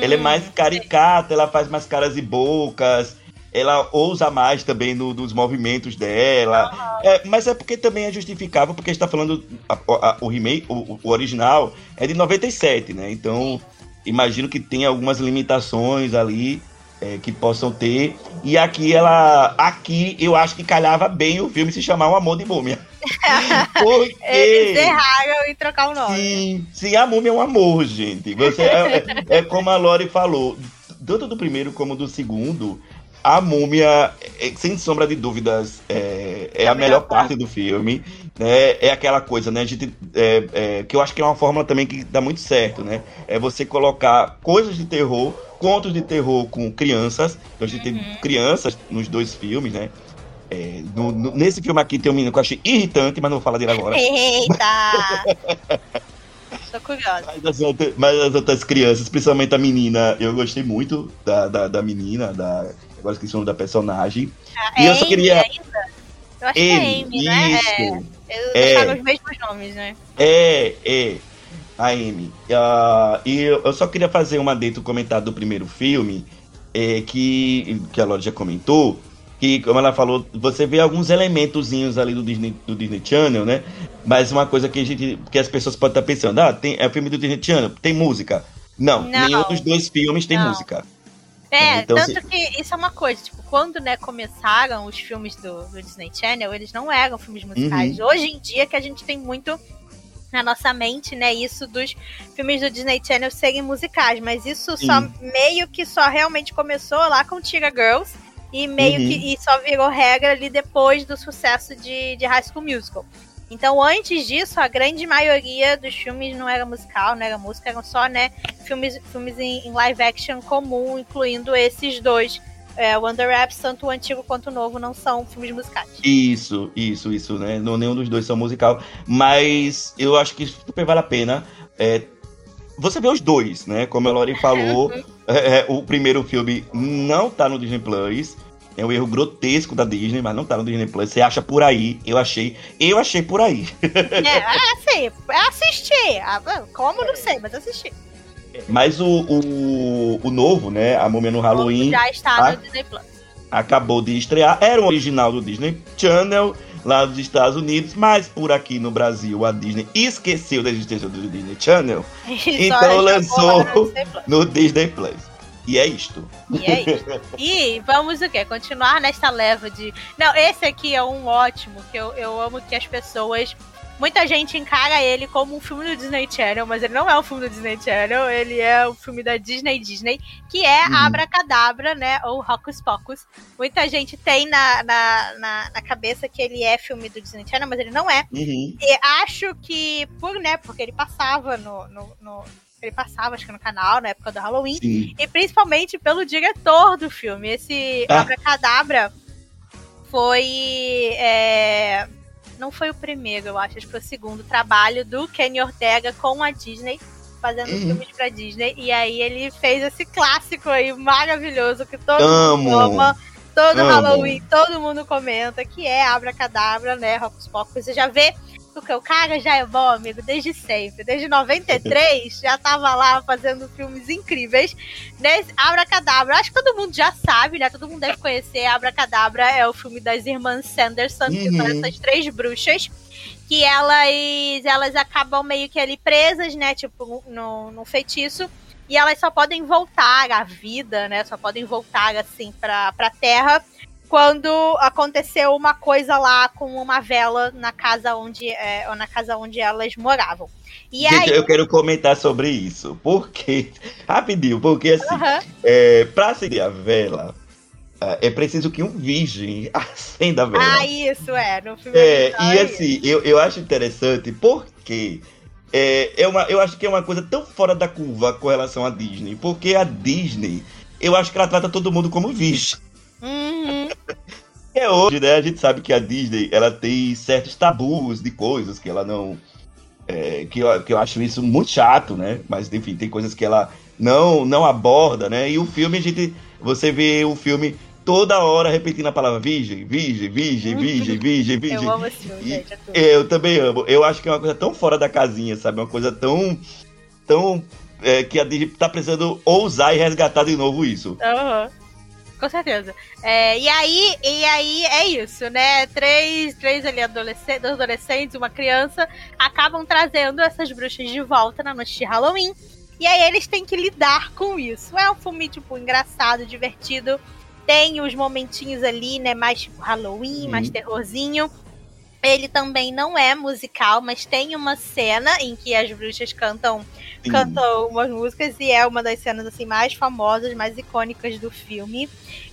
Ela é Hum, mais caricata, ela faz mais caras e bocas. Ela ousa mais também no- nos movimentos dela. É, mas é porque também é justificável, porque a gente tá falando. a- a- o remake, o, o original, é de 97, né? Então, imagino que tem algumas limitações ali é, que possam ter. E aqui ela. Aqui eu acho que calhava bem o filme se chamar Um Amor de Múmia. Porque. Eles erraram em trocar o nome. Sim, sim, a múmia é um amor, gente. Você, é, é- é como a Lori falou, tanto do primeiro como do segundo, a múmia, é, sem sombra de dúvidas, é, é a melhor parte do filme. Né? É aquela coisa, né? A gente, é, é, que eu acho que é uma fórmula também que dá muito certo, né? É você colocar coisas de terror, contos de terror com crianças. Então a gente tem crianças nos dois filmes, né? É, no- no- nesse filme aqui tem um menino que eu achei irritante, mas não vou falar dele agora. Eita! Tô curiosa. Mas as, outras, mas as outras crianças, principalmente a menina, eu gostei muito da, da, da menina, da. Agora esqueci o nome da personagem. Ah, E eu só Amy queria- ainda? Eu acho que é Amy, né? isso. É, eles É. os mesmos nomes, né? É, é. A Amy. Ah, e eu, eu só queria fazer uma dentro do comentário do primeiro filme, é, que, que a Lorde já comentou, que, como ela falou, você vê alguns elementozinhos ali do Disney, do Disney Channel, né? Mas uma coisa que a gente. que as pessoas podem estar pensando, ah, tem, é filme do Disney Channel, tem música. Não, Não. nenhum dos dois filmes tem Não. música. É, Então, tanto que isso é uma coisa, tipo, quando, né, começaram os filmes do, do Disney Channel, eles não eram filmes musicais. Uhum. Hoje em dia que a gente tem muito na nossa mente, né, isso dos filmes do Disney Channel serem musicais, mas isso só Sim. meio que só realmente começou lá com Tiga Girls e meio Uhum. que e só virou regra ali depois do sucesso de, de High School Musical. Então, antes disso, a grande maioria dos filmes não era musical, não era música, eram só, né, filmes, filmes em, em live action comum, incluindo esses dois. É, o Under Wraps, tanto o antigo quanto o novo, não são filmes musicais. Isso, isso, isso, né? Não, nenhum dos dois são musical. Mas eu acho que super vale a pena. É, você vê os dois, né? Como a Lori falou, é, é, o primeiro filme não tá no Disney Plus. É um erro grotesco da Disney, mas não tá no Disney Plus. Você acha por aí? Eu achei. Eu achei por aí. é, é assim, é assistir. Ah, Como, não sei, mas assistir. Mas o, o, o novo, né? A Múmia no Halloween. Já está Ah. no Disney Plus. acabou de estrear. Era um original do Disney Channel, lá dos Estados Unidos, mas por aqui no Brasil a Disney esqueceu da existência do Disney Channel Então lançou- no Disney Plus. E é isto. E é isso. E vamos o quê? Continuar nesta leva de. Não, esse aqui é um ótimo, que eu, eu amo que as pessoas Muita gente encara ele como um filme do Disney Channel, mas ele não é um filme do Disney Channel, ele é um filme da Disney Disney, que é uhum. Abracadabra, né? Ou Hocus Pocus. Muita gente tem na, na, na, na, cabeça que ele é filme do Disney Channel, mas ele não é. Uhum. E acho que, por, né, porque ele passava no, no, no ele passava, acho que no canal, na época do Halloween. Sim. E principalmente pelo diretor do filme. Esse ah. Abracadabra foi. É, não foi o primeiro, eu acho, acho que foi o segundo trabalho do Kenny Ortega com a Disney, fazendo uhum. filmes pra Disney. E aí ele fez esse clássico aí maravilhoso que todo Amo. mundo ama. Todo Amo. Halloween, todo mundo comenta que é Abra Cadabra, né? Rocos Pocos. Você já vê porque o cara já é bom, amigo, desde sempre. Desde 93, já tava lá fazendo filmes incríveis. Nesse Abracadabra, acho que todo mundo já sabe, né? Todo mundo deve conhecer. Abracadabra é o filme das irmãs Sanderson, uhum. que são uhum. essas três bruxas. Que elas, elas acabam meio que ali presas, né? Tipo, no, no feitiço e elas só podem voltar à vida, né? Só podem voltar assim para pra Terra quando aconteceu uma coisa lá com uma vela na casa onde, é, na casa onde elas moravam. E Gente, aí... eu quero comentar sobre isso. Porque, rapidinho, porque assim, uhum. é, pra acender a vela, é, é preciso que um virgem acenda a vela. Ah, isso, é. No filme é, e é assim, eu, eu acho interessante porque é, é uma, eu acho que é uma coisa tão fora da curva com relação à Disney. Porque a Disney, eu acho que ela trata todo mundo como virgem. Uhum. É hoje, né? A gente sabe que a Disney ela tem certos tabus de coisas que ela não. É, que, eu, que eu acho isso muito chato, né? Mas enfim, tem coisas que ela não não aborda, né? E o filme, a gente. Você vê o filme toda hora repetindo a palavra virgem, virgem, virgem, virgem, virgem, virgem. Eu amo esse filme, gente. É eu também amo. Eu acho que é uma coisa tão fora da casinha, sabe? Uma coisa tão. tão. É, que a Disney tá precisando ousar e resgatar de novo isso. Aham. Uhum com certeza. É, e aí, e aí é isso, né? Três, três ali adolescentes, adolescentes, uma criança, acabam trazendo essas bruxas de volta na noite de Halloween. E aí eles têm que lidar com isso. É um filme, tipo, engraçado, divertido. Tem os momentinhos ali, né? Mais tipo Halloween, uhum. mais terrorzinho. Ele também não é musical, mas tem uma cena em que as bruxas cantam Sim. cantam umas músicas e é uma das cenas assim mais famosas, mais icônicas do filme.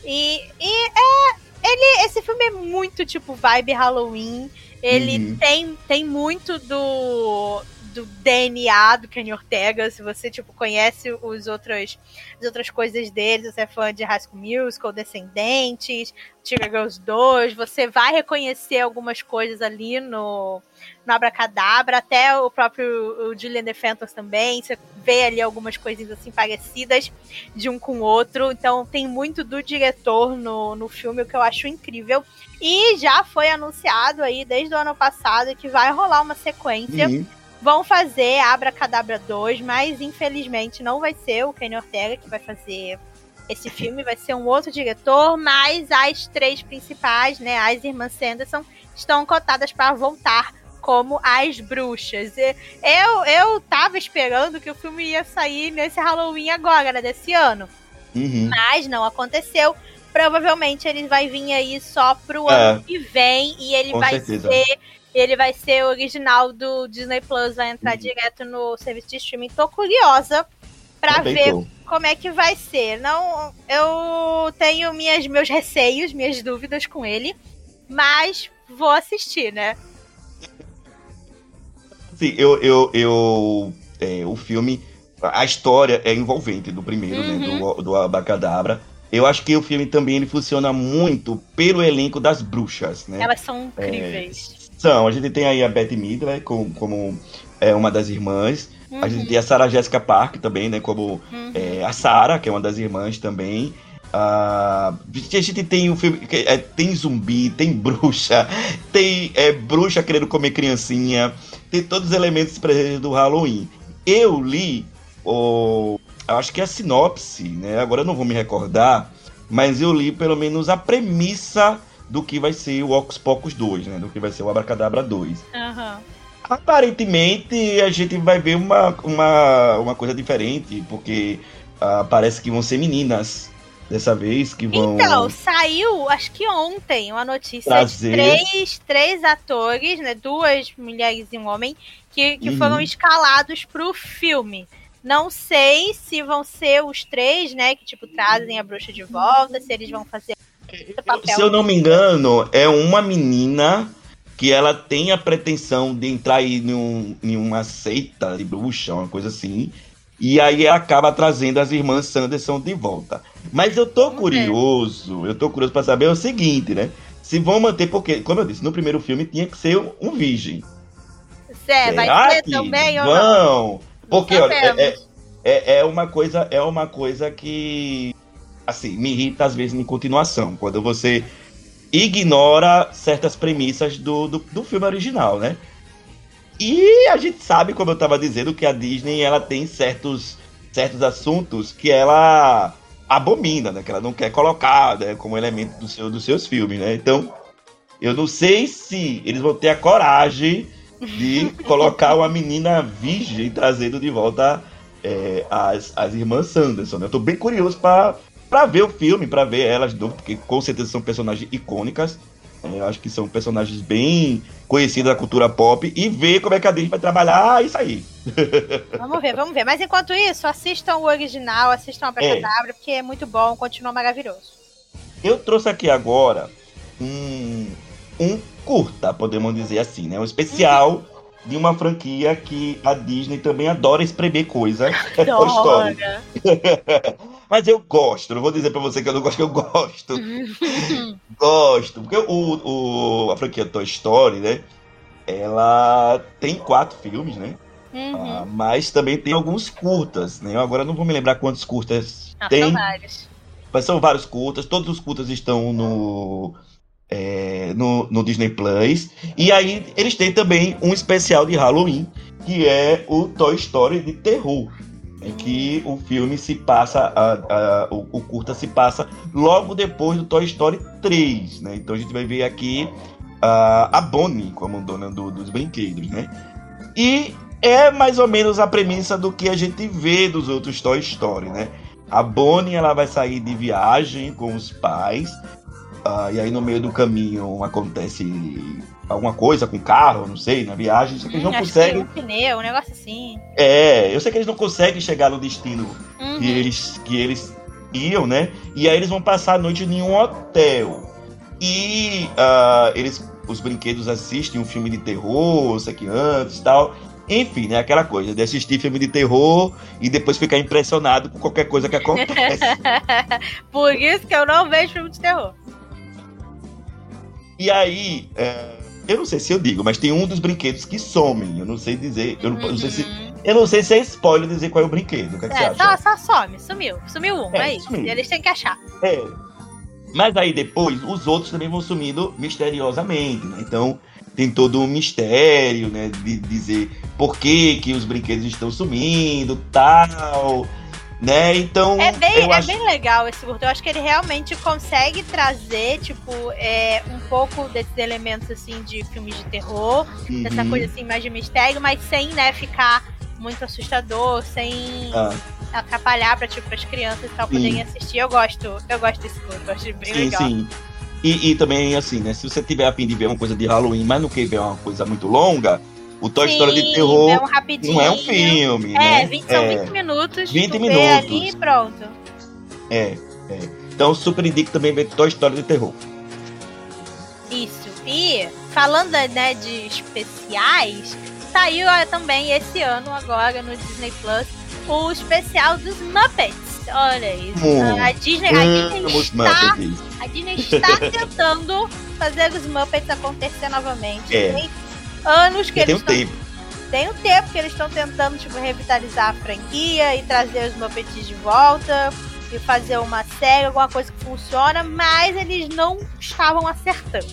E, e é ele esse filme é muito tipo vibe Halloween. Ele uhum. tem tem muito do do DNA do Kenny Ortega, se você, tipo, conhece os outros, as outras coisas dele, você é fã de High School Musical, Descendentes, Tigre Girls 2, você vai reconhecer algumas coisas ali no, no Abracadabra, até o próprio o Julian DeFantos também, você vê ali algumas coisinhas assim parecidas de um com o outro, então tem muito do diretor no, no filme, o que eu acho incrível. E já foi anunciado aí desde o ano passado que vai rolar uma sequência uhum vão fazer Abra Cadabra 2, mas infelizmente não vai ser o Kenny Ortega que vai fazer esse filme, vai ser um outro diretor, mas as três principais, né, as irmãs Sanderson, estão cotadas para voltar como as bruxas. Eu, eu tava esperando que o filme ia sair nesse Halloween agora, né, desse ano. Uhum. Mas não aconteceu. Provavelmente ele vai vir aí só pro é. ano que vem e ele vai certeza. ser ele vai ser original do Disney Plus, vai entrar uhum. direto no serviço de streaming. Tô curiosa para ver tô. como é que vai ser. Não, eu tenho minhas, meus receios, minhas dúvidas com ele, mas vou assistir, né? Sim, eu, eu, eu é, o filme, a história é envolvente do primeiro, uhum. né, do, uhum. do Abacadabra. Eu acho que o filme também ele funciona muito pelo elenco das bruxas, né? Elas são incríveis. É, são, a gente tem aí a Beth Midler como, como é, uma das irmãs. Uhum. A gente uhum. tem a Sarah Jessica Park também, né? Como uhum. é, a Sarah, que é uma das irmãs também. A gente tem o um filme. É, tem zumbi, tem bruxa, tem é, bruxa querendo comer criancinha, tem todos os elementos presentes do Halloween. Eu li, o, acho que é a sinopse, né? Agora eu não vou me recordar, mas eu li pelo menos a premissa do que vai ser o Ocus Pocus 2, né? Do que vai ser o Abracadabra 2. Uhum. Aparentemente a gente vai ver uma, uma, uma coisa diferente, porque uh, parece que vão ser meninas. dessa vez que vão. Então, saiu, acho que ontem, uma notícia de três, três atores, né? Duas mulheres e um homem, que, que Uhum. foram escalados pro filme. Não sei se vão ser os três, né? Que, tipo, trazem a bruxa de volta, se eles vão fazer Se eu não me engano, é uma menina que ela tem a pretensão de entrar aí em, um- em uma seita de bruxa, uma coisa assim. E aí ela acaba trazendo as irmãs Sanderson de volta. Mas eu tô ver. curioso, eu tô curioso pra saber o seguinte, né? Se vão manter, porque, como eu disse, no primeiro filme tinha que ser um, virgem. É, vai ser também ou não? Porque, olha, é- é, é, é uma coisa, é uma coisa que assim, me irrita às vezes em continuação, quando você ignora certas premissas do, do, do filme original, né? E a gente sabe, como eu tava dizendo, que a Disney ela tem certos, certos assuntos que ela abomina, né? Que ela não quer colocar né, como elemento do seu, dos seus filmes, né? Então, eu não sei se eles vão ter a coragem de colocar uma menina virgem trazendo de volta é, as, as irmãs Sanderson. né? Eu tô bem curioso pra, pra ver o filme, pra ver elas porque com certeza são personagens icônicas. É, Eu acho que são personagens bem conhecidos da cultura pop e ver como é que a Disney vai trabalhar isso aí. Vamos ver, vamos ver. Mas enquanto isso, assistam o original, assistam a Abracadabra, porque é muito bom, continua maravilhoso. Eu trouxe aqui agora um, um curta, podemos dizer assim, né? Um especial de uma franquia que a Disney também adora espremer coisa. É. Adora. Mas eu gosto, não vou dizer pra você que eu não gosto, eu gosto. gosto. Porque o, o, a franquia Toy Story, né? Ela tem quatro filmes, né? Uhum. Ah, mas também tem alguns curtas, né? Eu agora não vou me lembrar quantos curtas Ah, tem. são vários. Mas são vários curtas, todos os curtas estão no, é, no, no Disney Plus. E aí eles têm também um especial de Halloween, que é o Toy Story de terror. Em que o filme se passa, a, a- o, o curta se passa logo depois do Toy Story 3, né? Então a gente vai ver aqui a, a Bonnie como dona do- dos brinquedos, né? E é mais ou menos a premissa do que a gente vê dos outros Toy Story, né? A Bonnie ela vai sair de viagem com os pais. ah, e aí no meio do caminho acontece alguma coisa com carro, não sei, na viagem. Só que eles não Hum, conseguem. que um pneu, um negócio assim. É, eu sei que eles não conseguem chegar no destino Uhum. que eles, que eles iam, né? E aí eles vão passar a noite em um hotel. E ah, eles, os brinquedos assistem um filme de terror, sei que antes e tal. Enfim, né? Aquela coisa de assistir filme de terror e depois ficar impressionado com qualquer coisa que acontece. Por isso que eu não vejo filme de terror. E aí, é, eu não sei se eu digo, mas tem um dos brinquedos que somem. Eu não sei dizer. Eu não, eu não sei se. Uhum. Eu não sei se é spoiler dizer qual é o brinquedo. O que, é que É, você acha? só, só some, sumiu. Sumiu um, É, é, isso. sumiu. E eles têm que achar. É. Mas aí depois, os outros também vão sumindo misteriosamente, né? Então, tem todo um mistério, né? De dizer por que, que os brinquedos estão sumindo, tal, né? Então, É bem, é acho... bem legal esse curto. Eu acho que ele realmente consegue trazer, tipo, é, um pouco desses elementos, assim, de filmes de terror. Uhum. coisa, assim, mais de mistério, mas sem, né, ficar muito assustador, sem Ah, atrapalhar pra, tipo, as crianças e tal Sim. poderem assistir. Eu gosto, eu gosto desse curto. Eu acho bem sim, legal. sim. E, e também, assim, né? Se você tiver a fim de ver uma coisa de Halloween, mas não quer ver uma coisa muito longa, o Toy Story de Sim, terror é um não é um filme, É, né? 20, são É. 20 minutos. 20 tu vê minutos. ali e pronto. É, é. Então, super indico também ver Toy Story de terror. Isso. E falando né, de especiais, saiu também esse ano agora no Disney Plus o especial dos Muppets. Olha isso. Hum. A Disney, a Disney Amo os está, Muppets. a Disney está tentando fazer os Muppets acontecer novamente. É. Tem anos que Tem eles um estão tempo. tem um tempo que eles estão tentando tipo, revitalizar a franquia e trazer os Muppets de volta e fazer uma série, alguma coisa que funciona, mas eles não estavam acertando.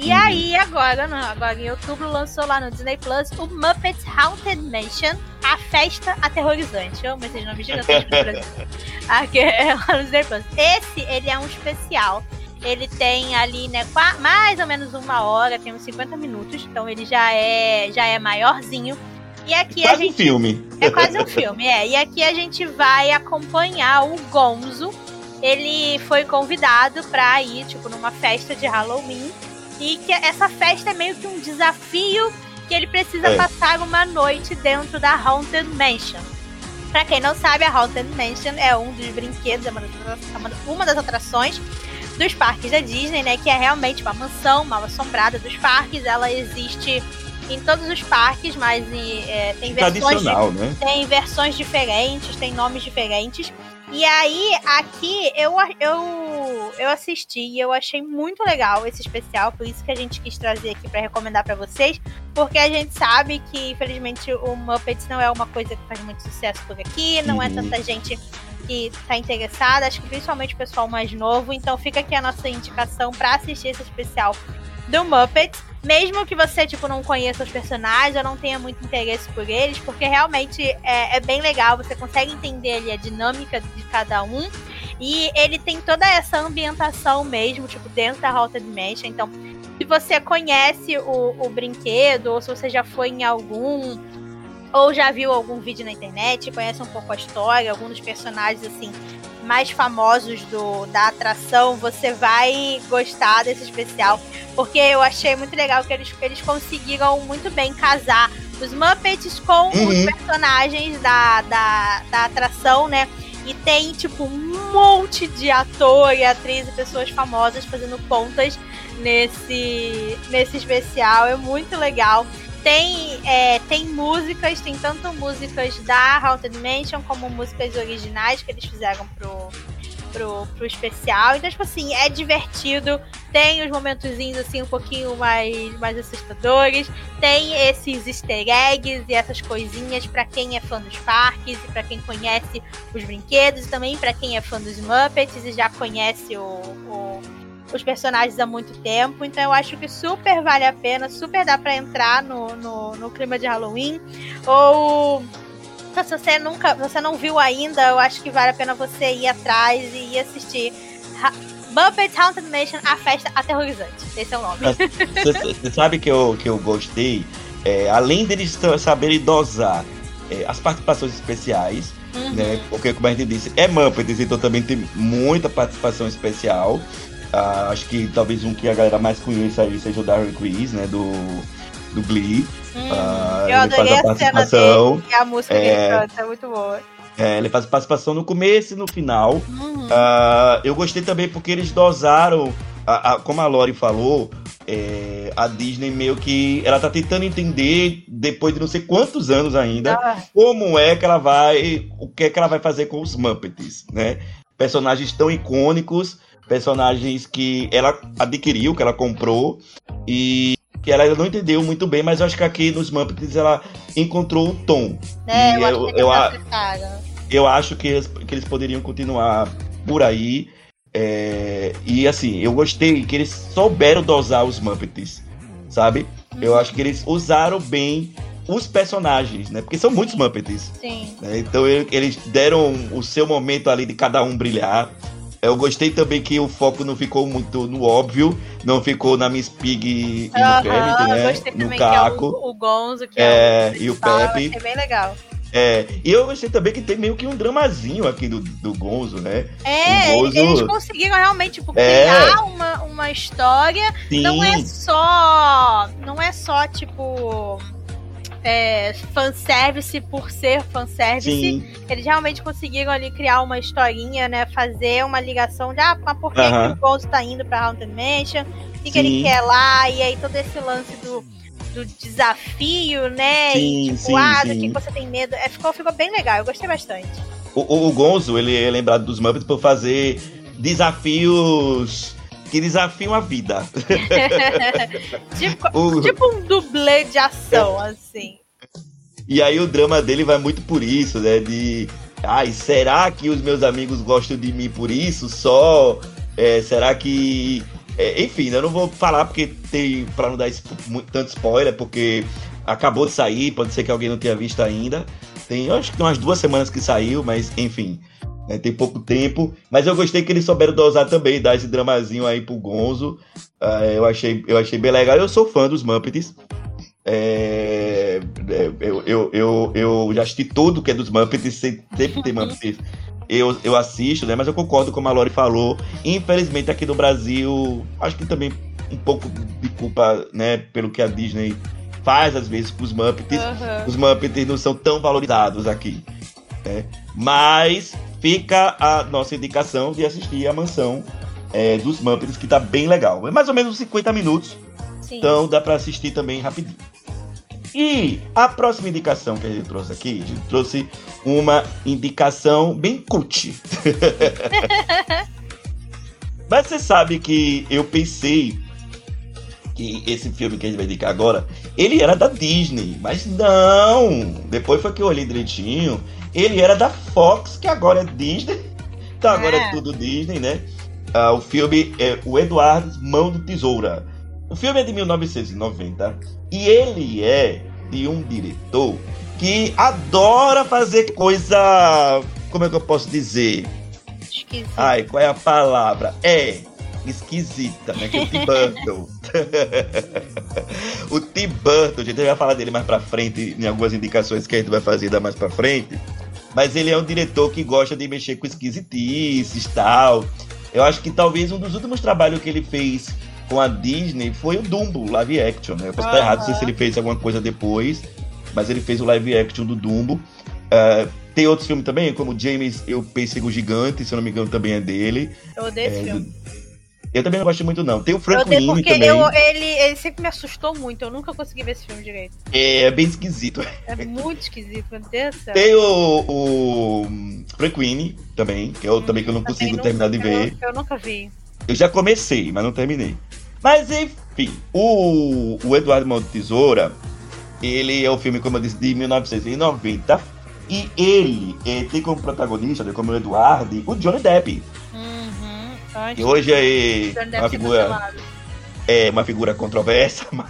E Uhum. aí, agora, não, agora em outubro, lançou lá no Disney Plus o Muppets Haunted Mansion, a festa aterrorizante. Eu amo esses nomes gigantes do Brasil. Aqui é lá no Disney Plus. Esse, ele é um especial. Ele tem ali, né, mais ou menos uma hora, tem uns 50 minutos, então ele já é, já é maiorzinho. E aqui a Quase um gente filme. é quase um filme, é. E aqui a gente vai acompanhar o Gonzo, ele foi convidado pra ir, tipo, numa festa de Halloween. E que essa festa é meio que um desafio que ele precisa É. passar uma noite dentro da Haunted Mansion. Pra quem não sabe, a Haunted Mansion é um dos brinquedos, é uma das, é uma das atrações dos parques da Disney, né? Que é realmente uma mansão mal assombrada dos parques. Ela existe em todos os parques, mas é, tem versões de né? tem versões diferentes, tem nomes diferentes. E aí, aqui eu, eu, eu assisti e eu achei muito legal esse especial, por isso que a gente quis trazer aqui pra recomendar pra vocês, porque a gente sabe que, infelizmente, o Muppets não é uma coisa que faz muito sucesso por aqui, não é Uhum. tanta gente que tá interessada, acho que principalmente o pessoal mais novo, então fica aqui a nossa indicação pra assistir esse especial do Muppets. Mesmo que você, tipo, não conheça os personagens ou não tenha muito interesse por eles, porque realmente é, é bem legal, você consegue entender ali a dinâmica de cada um. E ele tem toda essa ambientação mesmo, tipo, dentro da Rota de Mansion. Então, se você conhece o, o brinquedo, ou se você já foi em algum, ou já viu algum vídeo na internet, conhece um pouco a história, alguns dos personagens, assim, mais famosos do, da atração, você vai gostar desse especial. Porque eu achei muito legal que eles, eles conseguiram muito bem casar os Muppets com Uhum. os personagens da, da, da atração, né? E tem, tipo, um monte de ator e atriz e pessoas famosas fazendo pontas nesse, nesse especial. É muito legal. Tem, é, tem músicas, tem tanto músicas da Haunted Mansion como músicas originais que eles fizeram pro, pro, pro especial. Então, tipo assim, é divertido. Tem os momentozinhos assim um pouquinho mais, mais assustadores. Tem esses easter eggs e essas coisinhas pra quem é fã dos parques e pra quem conhece os brinquedos e também pra quem é fã dos Muppets e já conhece o, o- os personagens há muito tempo. Então eu acho que super vale a pena, super dá pra entrar no, no, no clima de Halloween. Ou se você nunca, você não viu ainda, eu acho que vale a pena você ir atrás e ir assistir. Ha Muppets Haunted Mansion, a festa aterrorizante. Esse é o nome. Você sabe que eu, que eu gostei? É, além deles sa- saberem dosar é, as participações especiais, Uhum. né? Porque, como a gente disse, é Muppets, então também tem muita participação especial. Ah, acho que talvez um que a galera mais conheça aí seja o Darren Criss, né? Do, do Glee. Hum, Ah, eu ele faz adorei a a cena participação. dele e a música que É. ele canta, é muito boa. É, ele faz participação no começo e no final. Uhum. Ah, eu gostei também porque eles dosaram, a- a- como a Lori falou, é, a Disney meio que ela tá tentando entender depois de não sei quantos anos ainda Ah, como é que ela vai, o que é que ela vai fazer com os Muppets, né? Personagens tão icônicos, personagens que ela adquiriu, que ela comprou e que ela ainda não entendeu muito bem, mas eu acho que aqui nos Muppets ela encontrou o tom. é, E eu, acho eu- eu a- acertar. eu acho que eles, que eles poderiam continuar por aí. é, e assim, eu gostei que eles souberam dosar os Muppets, sabe? Eu acho que eles usaram bem os personagens, né? Porque são muitos Muppets. Sim. né? Então ele- eles deram o seu momento ali de cada um brilhar. Eu gostei também que o foco não ficou muito no óbvio, não ficou na Miss Pig e no Aham, Kermit, eu né? gostei No também que é Caco. o, o Gonzo, que É, é, o e o Pepe. achei bem legal. É, e eu gostei também que tem meio que um dramazinho aqui do, do Gonzo, né? É, Gonzo- eles conseguiram realmente tipo, É. criar uma, uma história. Sim, Não é só. Não é só, tipo. É, fanservice por ser fanservice. sim, Eles realmente conseguiram ali criar uma historinha, né? Fazer uma ligação de, ah, mas por que, Aham. que o Gonzo tá indo pra Haunted Mansion? O que, que ele quer lá? E aí todo esse lance do, do desafio, né? Sim, e tipo, sim, ah, do que você tem medo. É, ficou, ficou bem legal, eu gostei bastante. O, o- o Gonzo, ele é lembrado dos Muppets por fazer desafios que desafiam a vida. tipo, O- tipo um dublê de ação, assim. E aí o drama dele vai muito por isso, né? De. Ai, será que os meus amigos gostam de mim por isso só? É, será que. é, enfim, eu não vou falar porque tem. Pra não dar tanto spoiler, porque acabou de sair, pode ser que alguém não tenha visto ainda. Tem, eu acho que tem umas duas semanas que saiu, mas enfim. Né, tem pouco tempo. Mas eu gostei que eles souberam dosar também, dar esse dramazinho aí pro Gonzo. Ah, eu, achei, eu achei bem legal. Eu sou fã dos Muppets. É, é, eu, eu, eu, eu já assisti tudo que é dos Muppets, sempre sempre tem Muppets eu, eu assisto, né? Mas eu concordo com a Lori falou. Infelizmente aqui no Brasil, acho que também um pouco de culpa, né, pelo que a Disney faz às vezes com os Muppets. Uhum. Os Muppets não são tão valorizados aqui. né? Mas fica a nossa indicação de assistir a mansão é, dos Muppets, que tá bem legal. É mais ou menos 50 minutos, Sim. então dá pra assistir também rapidinho. E a próxima indicação que a gente trouxe aqui, a gente trouxe uma indicação bem cult. Mas você sabe que eu pensei que esse filme que a gente vai indicar agora, ele era da Disney, mas não! Depois foi que eu olhei direitinho, ele era da Fox, que agora é Disney. Então agora é Ah. tudo Disney, né? Ah, o filme é o Eduardo Mão de Tesoura. O filme é de 1990 e ele é de um diretor que adora fazer coisa. Como é que eu posso dizer? Esquisito. Ai, qual é a palavra? É esquisita, né? Que é o Tim Burton. o Tim Burton, a gente vai falar dele mais pra frente, em algumas indicações que a gente vai fazer dar mais pra frente. Mas ele é um diretor que gosta de mexer com esquisitices e tal. Eu acho que talvez um dos últimos trabalhos que ele fez com a Disney foi o Dumbo, live action, né? Eu posso estar errado, não sei se ele fez alguma coisa depois, mas ele fez o live action do Dumbo. Ah, tem outros filmes também, como James, Eu Pêssego Gigante, se eu não me engano, também é dele. Eu odeio esse É, filme. do- Eu também não gosto muito, não. Tem o Frank Winnie porque também. eu, ele, ele sempre me assustou muito. Eu nunca consegui ver esse filme direito. É bem esquisito. É muito esquisito, meu Deus do céu. Tem o, o Frank Winnie também, que eu também que eu não consigo nunca- terminar de ver. Eu, eu nunca vi. Eu já comecei, mas não terminei. Mas enfim, o, o Eduardo Mão de Tesoura, ele é o filme, como eu disse, de 1990. E ele eh, tem como protagonista, como o Eduardo, o Johnny Depp. Que hoje é uma figura, é uma figura controversa, mas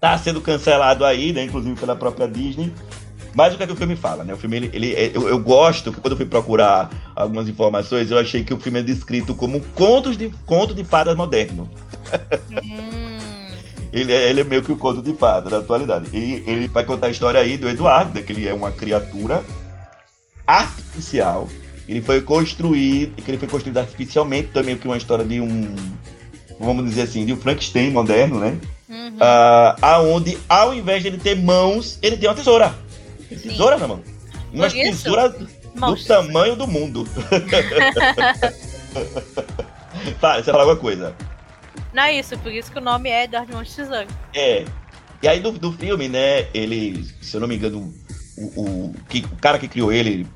tá sendo cancelado aí, né? Inclusive pela própria Disney. Mas o que é que o filme fala, né? O filme, ele, ele- é- eu, eu gosto que quando eu fui procurar algumas informações, eu achei que o filme é descrito como contos de, conto de fadas moderno. Hum. Ele é, ele é meio que o conto de fadas da atualidade. E ele vai contar a história aí do Eduardo, né, que ele é uma criatura artificial. Ele foi construído, que ele foi construído artificialmente, também que uma história de um, vamos dizer assim, de um Frankenstein moderno, né? Uhum. Ah, aonde, ao invés de ele ter mãos, ele tem uma tesoura. Tem tesoura na mão. Uma tesoura do tamanho do mundo. Fala, você fala alguma coisa. Não é isso, por isso que o nome é de Tesoura. É. E aí do, do filme, né, ele, se eu não me engano, o, o, que, o cara que criou ele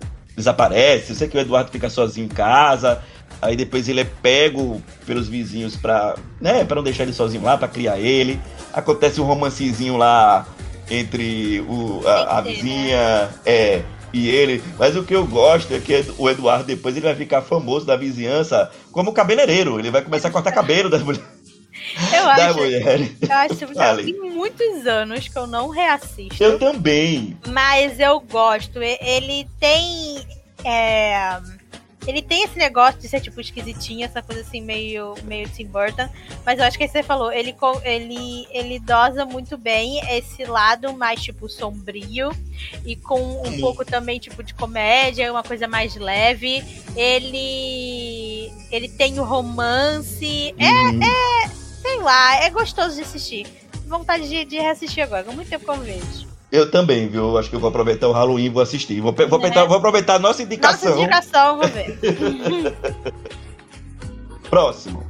desaparece. Eu sei que o Eduardo fica sozinho em casa. Aí depois ele é pego pelos vizinhos pra, né, pra não deixar ele sozinho lá, pra criar ele. Acontece um romancezinho lá entre o, a, a ter, vizinha é, e ele. Mas o que eu gosto é que o Eduardo depois ele vai ficar famoso da vizinhança como cabeleireiro. Ele vai começar a cortar cabelo das mulheres. Eu Das acho, mulheres. eu acho que tem muitos anos que eu não reassisto. Eu também. Mas eu gosto. Ele tem. é, Ele tem esse negócio de ser, tipo, esquisitinho, essa coisa assim, meio, meio Tim Burton. Mas eu acho que você falou, ele, ele, ele dosa muito bem esse lado mais, tipo, sombrio. E com um Sim. pouco também, tipo, de comédia, uma coisa mais leve. Ele. Ele tem o romance. É, Uhum. Sei lá, é gostoso de assistir. Vontade de, de reassistir agora. Há muito tempo que eu não vejo. Eu também, viu? Acho que eu vou aproveitar o Halloween e vou assistir. Vou, vou, Né? aproveitar, vou aproveitar a nossa Nossa indicação. indicação, vou ver. Próximo.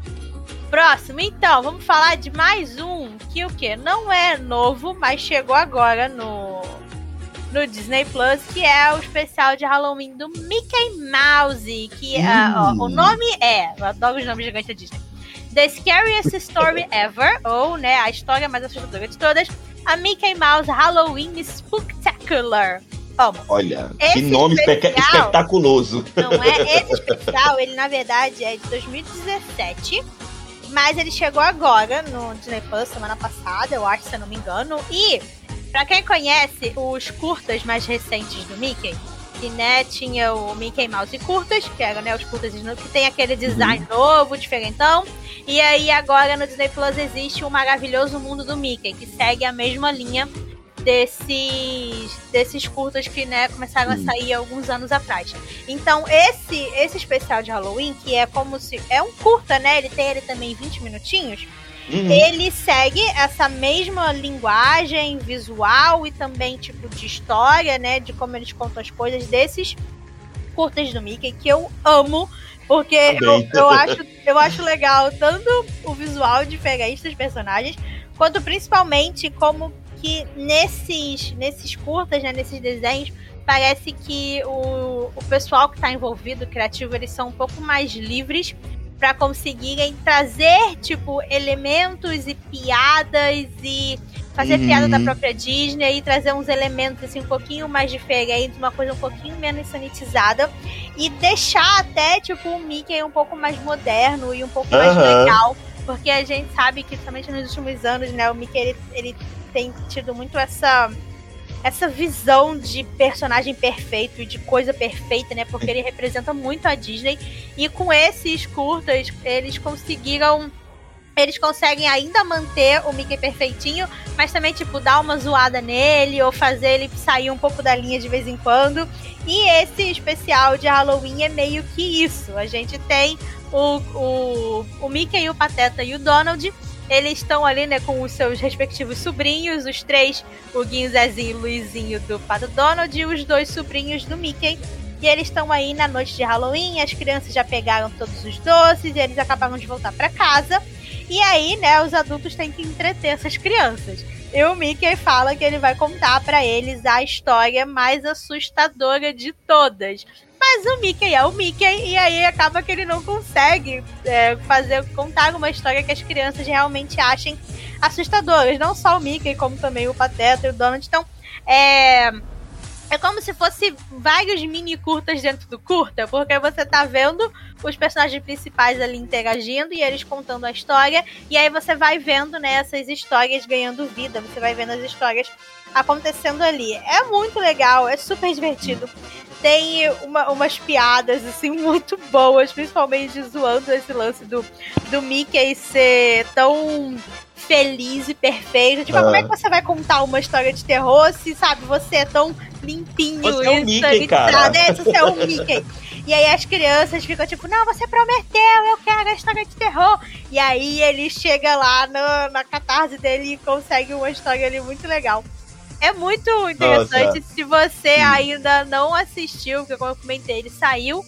Próximo, então, vamos falar de mais um que o que? Não é novo, mas chegou agora no, no Disney Plus, que é o especial de Halloween do Mickey Mouse. Que ó, o nome é, eu adoro os nomes gigantes da Disney. The Scariest Story Ever, ou né, a história mais assustadora de todas, a Mickey Mouse Halloween Spectacular. Amo. Olha, Esse que nome espe- especial- espetaculoso. Não é? Esse especial, ele na verdade é de 2017. Mas ele chegou agora no Disney Plus semana passada, eu acho, se eu não me engano. E, pra quem conhece os curtas mais recentes do Mickey, que né, tinha o Mickey Mouse curtas, que eram né, os curtas que tem aquele design novo, diferentão. E aí agora no Disney Plus existe o maravilhoso mundo do Mickey, que segue a mesma linha desses desses curtas que né, começaram a sair alguns anos atrás. Então esse esse especial de Halloween que é como se é um curta, né? Ele tem ele também 20 minutinhos. Uhum. Ele segue essa mesma linguagem visual e também tipo de história, né, de como eles contam as coisas desses curtas do Mickey que eu amo, porque eu, eu, acho, eu acho legal tanto o visual diferente dos personagens, quanto principalmente como que nesses, nesses curtas, né, nesses desenhos, parece que o, o pessoal que está envolvido, criativo, eles são um pouco mais livres para conseguirem trazer, tipo, elementos e piadas e fazer uhum. piada da própria Disney e trazer uns elementos assim um pouquinho mais diferentes, uma coisa um pouquinho menos sanitizada e deixar até tipo o Mickey um pouco mais moderno e um pouco uhum. mais legal, porque a gente sabe que somente nos últimos anos, né, o Mickey ele, ele tem tido muito essa essa visão de personagem perfeito e de coisa perfeita, né? Porque ele representa muito a Disney. E com esses curtas, eles conseguiram. Eles conseguem ainda manter o Mickey perfeitinho, mas também, tipo, dar uma zoada nele ou fazer ele sair um pouco da linha de vez em quando. E esse especial de Halloween é meio que isso. A gente tem o, o, o Mickey, o Pateta e o Donald eles estão ali, né, com os seus respectivos sobrinhos, os três, o Guinho, Zezinho e Luizinho do Pato Donald e os dois sobrinhos do Mickey. E eles estão aí na noite de Halloween, as crianças já pegaram todos os doces e eles acabaram de voltar para casa. E aí, né, os adultos têm que entreter essas crianças. E o Mickey fala que ele vai contar para eles a história mais assustadora de todas. Mas o Mickey é o Mickey, e aí acaba que ele não consegue é, fazer contar uma história que as crianças realmente achem assustadoras. Não só o Mickey, como também o Pateta e o Donald. Então, é. É como se fosse vários mini curtas dentro do curta, porque você tá vendo os personagens principais ali interagindo e eles contando a história, e aí você vai vendo né, essas histórias ganhando vida, você vai vendo as histórias acontecendo ali. É muito legal, é super divertido tem uma, umas piadas, assim, muito boas, principalmente zoando esse lance do, do Mickey ser tão feliz e perfeito. Tipo, como é que você vai contar uma história de terror se, sabe, você é tão limpinho você é um Mickey, cara. É, você é um Mickey. E aí as crianças ficam tipo, não, você prometeu, eu quero a história de terror. E aí ele chega lá no, na catarse dele e consegue uma história ali muito legal. É muito interessante. Nossa. Se você Sim. ainda não assistiu, que como eu comentei, ele saiu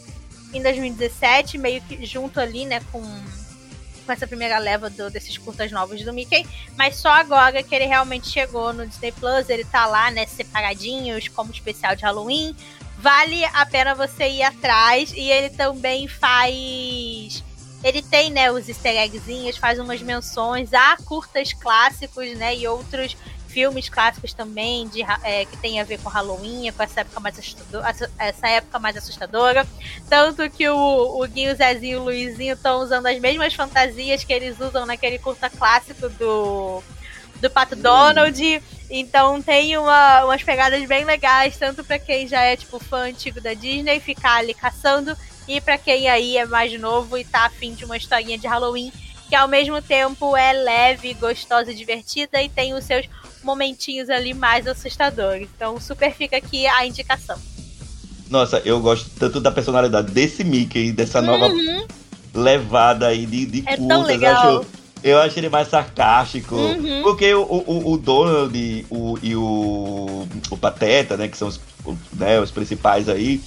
em 2017, meio que junto ali, né, com, com essa primeira leva do, desses curtas novos do Mickey. Mas só agora que ele realmente chegou no Disney Plus, ele tá lá, né, separadinhos, como especial de Halloween. Vale a pena você ir atrás. E ele também faz. Ele tem, né, os easter eggzinhos, faz umas menções a curtas clássicos, né, e outros filmes clássicos também de, é, que tem a ver com Halloween, com essa época mais assustadora, essa época mais assustadora. Tanto que o, o Guinho, o Zezinho e o Luizinho estão usando as mesmas fantasias que eles usam naquele curta clássico do, do Pato Donald. Então tem uma, umas pegadas bem legais, tanto para quem já é tipo fã antigo da Disney, ficar ali caçando, e para quem aí é mais novo e tá afim de uma historinha de Halloween que ao mesmo tempo é leve, gostosa e divertida e tem os seus momentinhos ali mais assustadores. Então, super fica aqui a indicação. Nossa, eu gosto tanto da personalidade desse Mickey, dessa uhum. nova levada aí de, de é Tão legal. Eu acho, eu acho ele mais sarcástico. Uhum. Porque o, o, o Donald o, e o, o Pateta, né, que são os, né, os principais aí,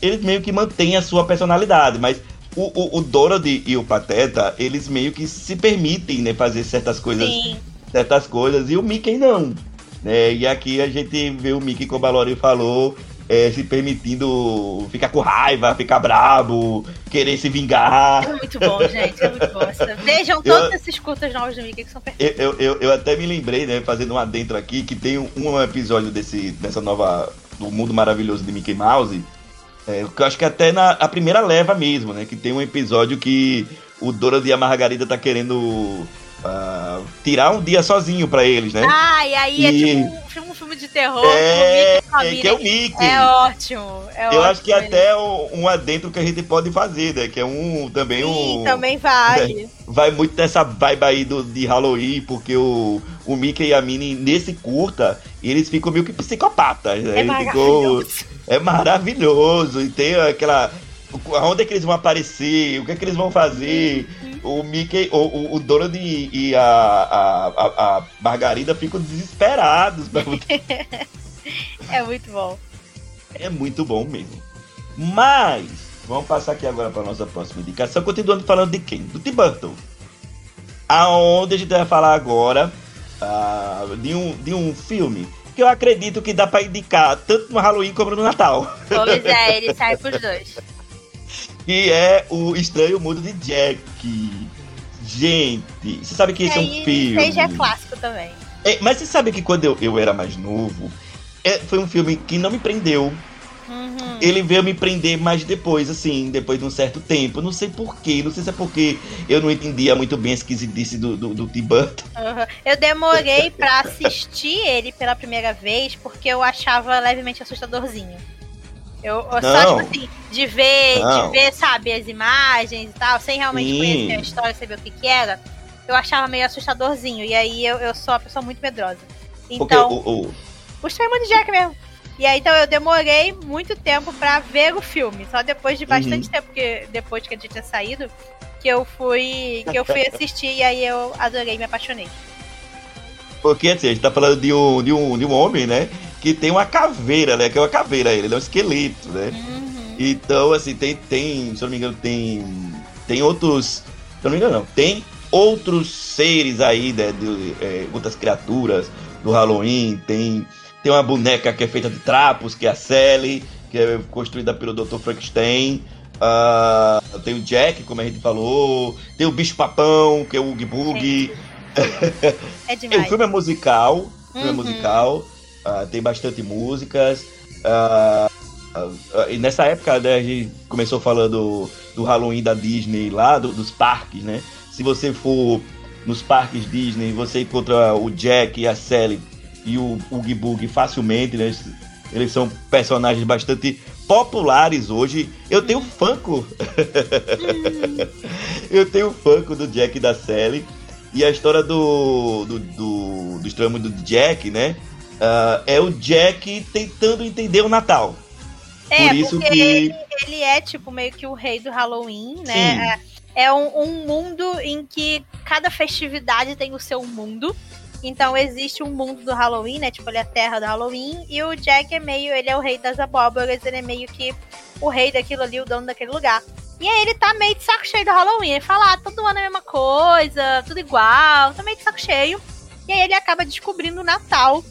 eles meio que mantêm a sua personalidade, mas o, o, o Donald e o Pateta, eles meio que se permitem, né, fazer certas coisas Sim certas coisas, e o Mickey não. Né? E aqui a gente vê o Mickey, como a Lori falou, é, se permitindo ficar com raiva, ficar brabo, querer se vingar. É muito bom, gente, é muito bom. Vejam todos eu, esses curtas novos do Mickey que são perfeitos. Eu, eu, eu até me lembrei, né, fazendo um adentro aqui, que tem um, um episódio desse, dessa nova. do Mundo Maravilhoso de Mickey Mouse. É, que eu acho que até na a primeira leva mesmo, né? Que tem um episódio que o Dora e a Margarida tá querendo uh, tirar um dia sozinho para eles, né? Ah, e aí é e... é tipo um, um filme de terror, é... que é o Mickey. É ótimo. É Eu ótimo acho que ele. até um adentro que a gente pode fazer, né? Que é um também Sim, um. também vale. Vai muito nessa vibe aí do, de Halloween, porque o, o Mickey e a Minnie, nesse curta, eles ficam meio que psicopatas. Né? É maravilhoso. é maravilhoso. E tem aquela. Onde é que eles vão aparecer? O que é que eles vão fazer? O Mickey, o, o, Donald e, e a, a, a, a Margarida ficam desesperados. pra É muito bom. é muito bom mesmo. Mas, vamos passar aqui agora para nossa próxima indicação. Continuando falando de quem? Do Tim Burton. Aonde a gente vai falar agora ah, de, um, de um filme que eu acredito que dá para indicar tanto no Halloween como no Natal. Pois é, ele sai pros dois. Que é o Estranho Mundo de Jack. Gente, você sabe que esse é um aí, filme. Esse é clássico também. É, mas você sabe que quando eu, eu era mais novo, é, foi um filme que não me prendeu. Uhum. Ele veio me prender mais depois, assim, depois de um certo tempo. Não sei porquê, não sei se é porque eu não entendia muito bem a esquisitice do, do, do Tim Burton. Uhum. Eu demorei pra assistir ele pela primeira vez porque eu achava levemente assustadorzinho. Eu, eu só, tipo assim, de ver, Não. de ver, sabe, as imagens e tal, sem realmente Sim. conhecer a história, saber o que que era, eu achava meio assustadorzinho. E aí eu, eu sou uma pessoa muito medrosa. Porque Então, o, o- o Mundo de Jack mesmo. E aí, então, eu demorei muito tempo pra ver o filme. Só depois de bastante Uhum. tempo, que, depois que a gente tinha saído, que eu fui que eu fui assistir e aí eu adorei, me apaixonei. porque assim, a gente tá falando de um, de, um, de um homem, né? Que tem uma caveira, né? Que é uma caveira, ele é um esqueleto, né? Uhum. Então, assim, tem, tem, se eu não me engano, tem, tem outros, se eu não me engano, não, tem outros seres aí, né, de, é, outras criaturas do Halloween, tem, tem uma boneca que é feita de trapos, que é a Sally, que é construída pelo Dr. Frankenstein, ah, tem o Jack, como a gente falou, tem o Bicho Papão, que é o Oogie Boogie, É é, o demais. filme é musical, o filme é Uhum. musical, ah, tem bastante músicas. e nessa época né, a gente começou falando do Halloween da Disney lá, do- dos parques, né? Se você for nos parques Disney, você encontra o Jack e a Sally e o Oogie Boogie facilmente, né? Eles, são personagens bastante populares hoje. Eu tenho Funko. Eu tenho Funko do Jack e da Sally. E a história do, do, do, do Mundo de Jack, né? Ah, é o Jack tentando entender o Natal. É, Por isso porque que- ele, ele é, tipo, meio que o rei do Halloween, né? É, é um, um mundo em que cada festividade tem o seu mundo. Então existe um mundo do Halloween, né? Tipo, ele é a terra do Halloween. E o Jack é meio. Ele é o rei das abóboras, ele é meio que o rei daquilo ali, o dono daquele lugar. E aí ele tá meio de saco cheio do Halloween. Ele fala, ah, todo ano é a mesma coisa, tudo igual, tá meio de saco cheio. E aí ele acaba descobrindo o Natal.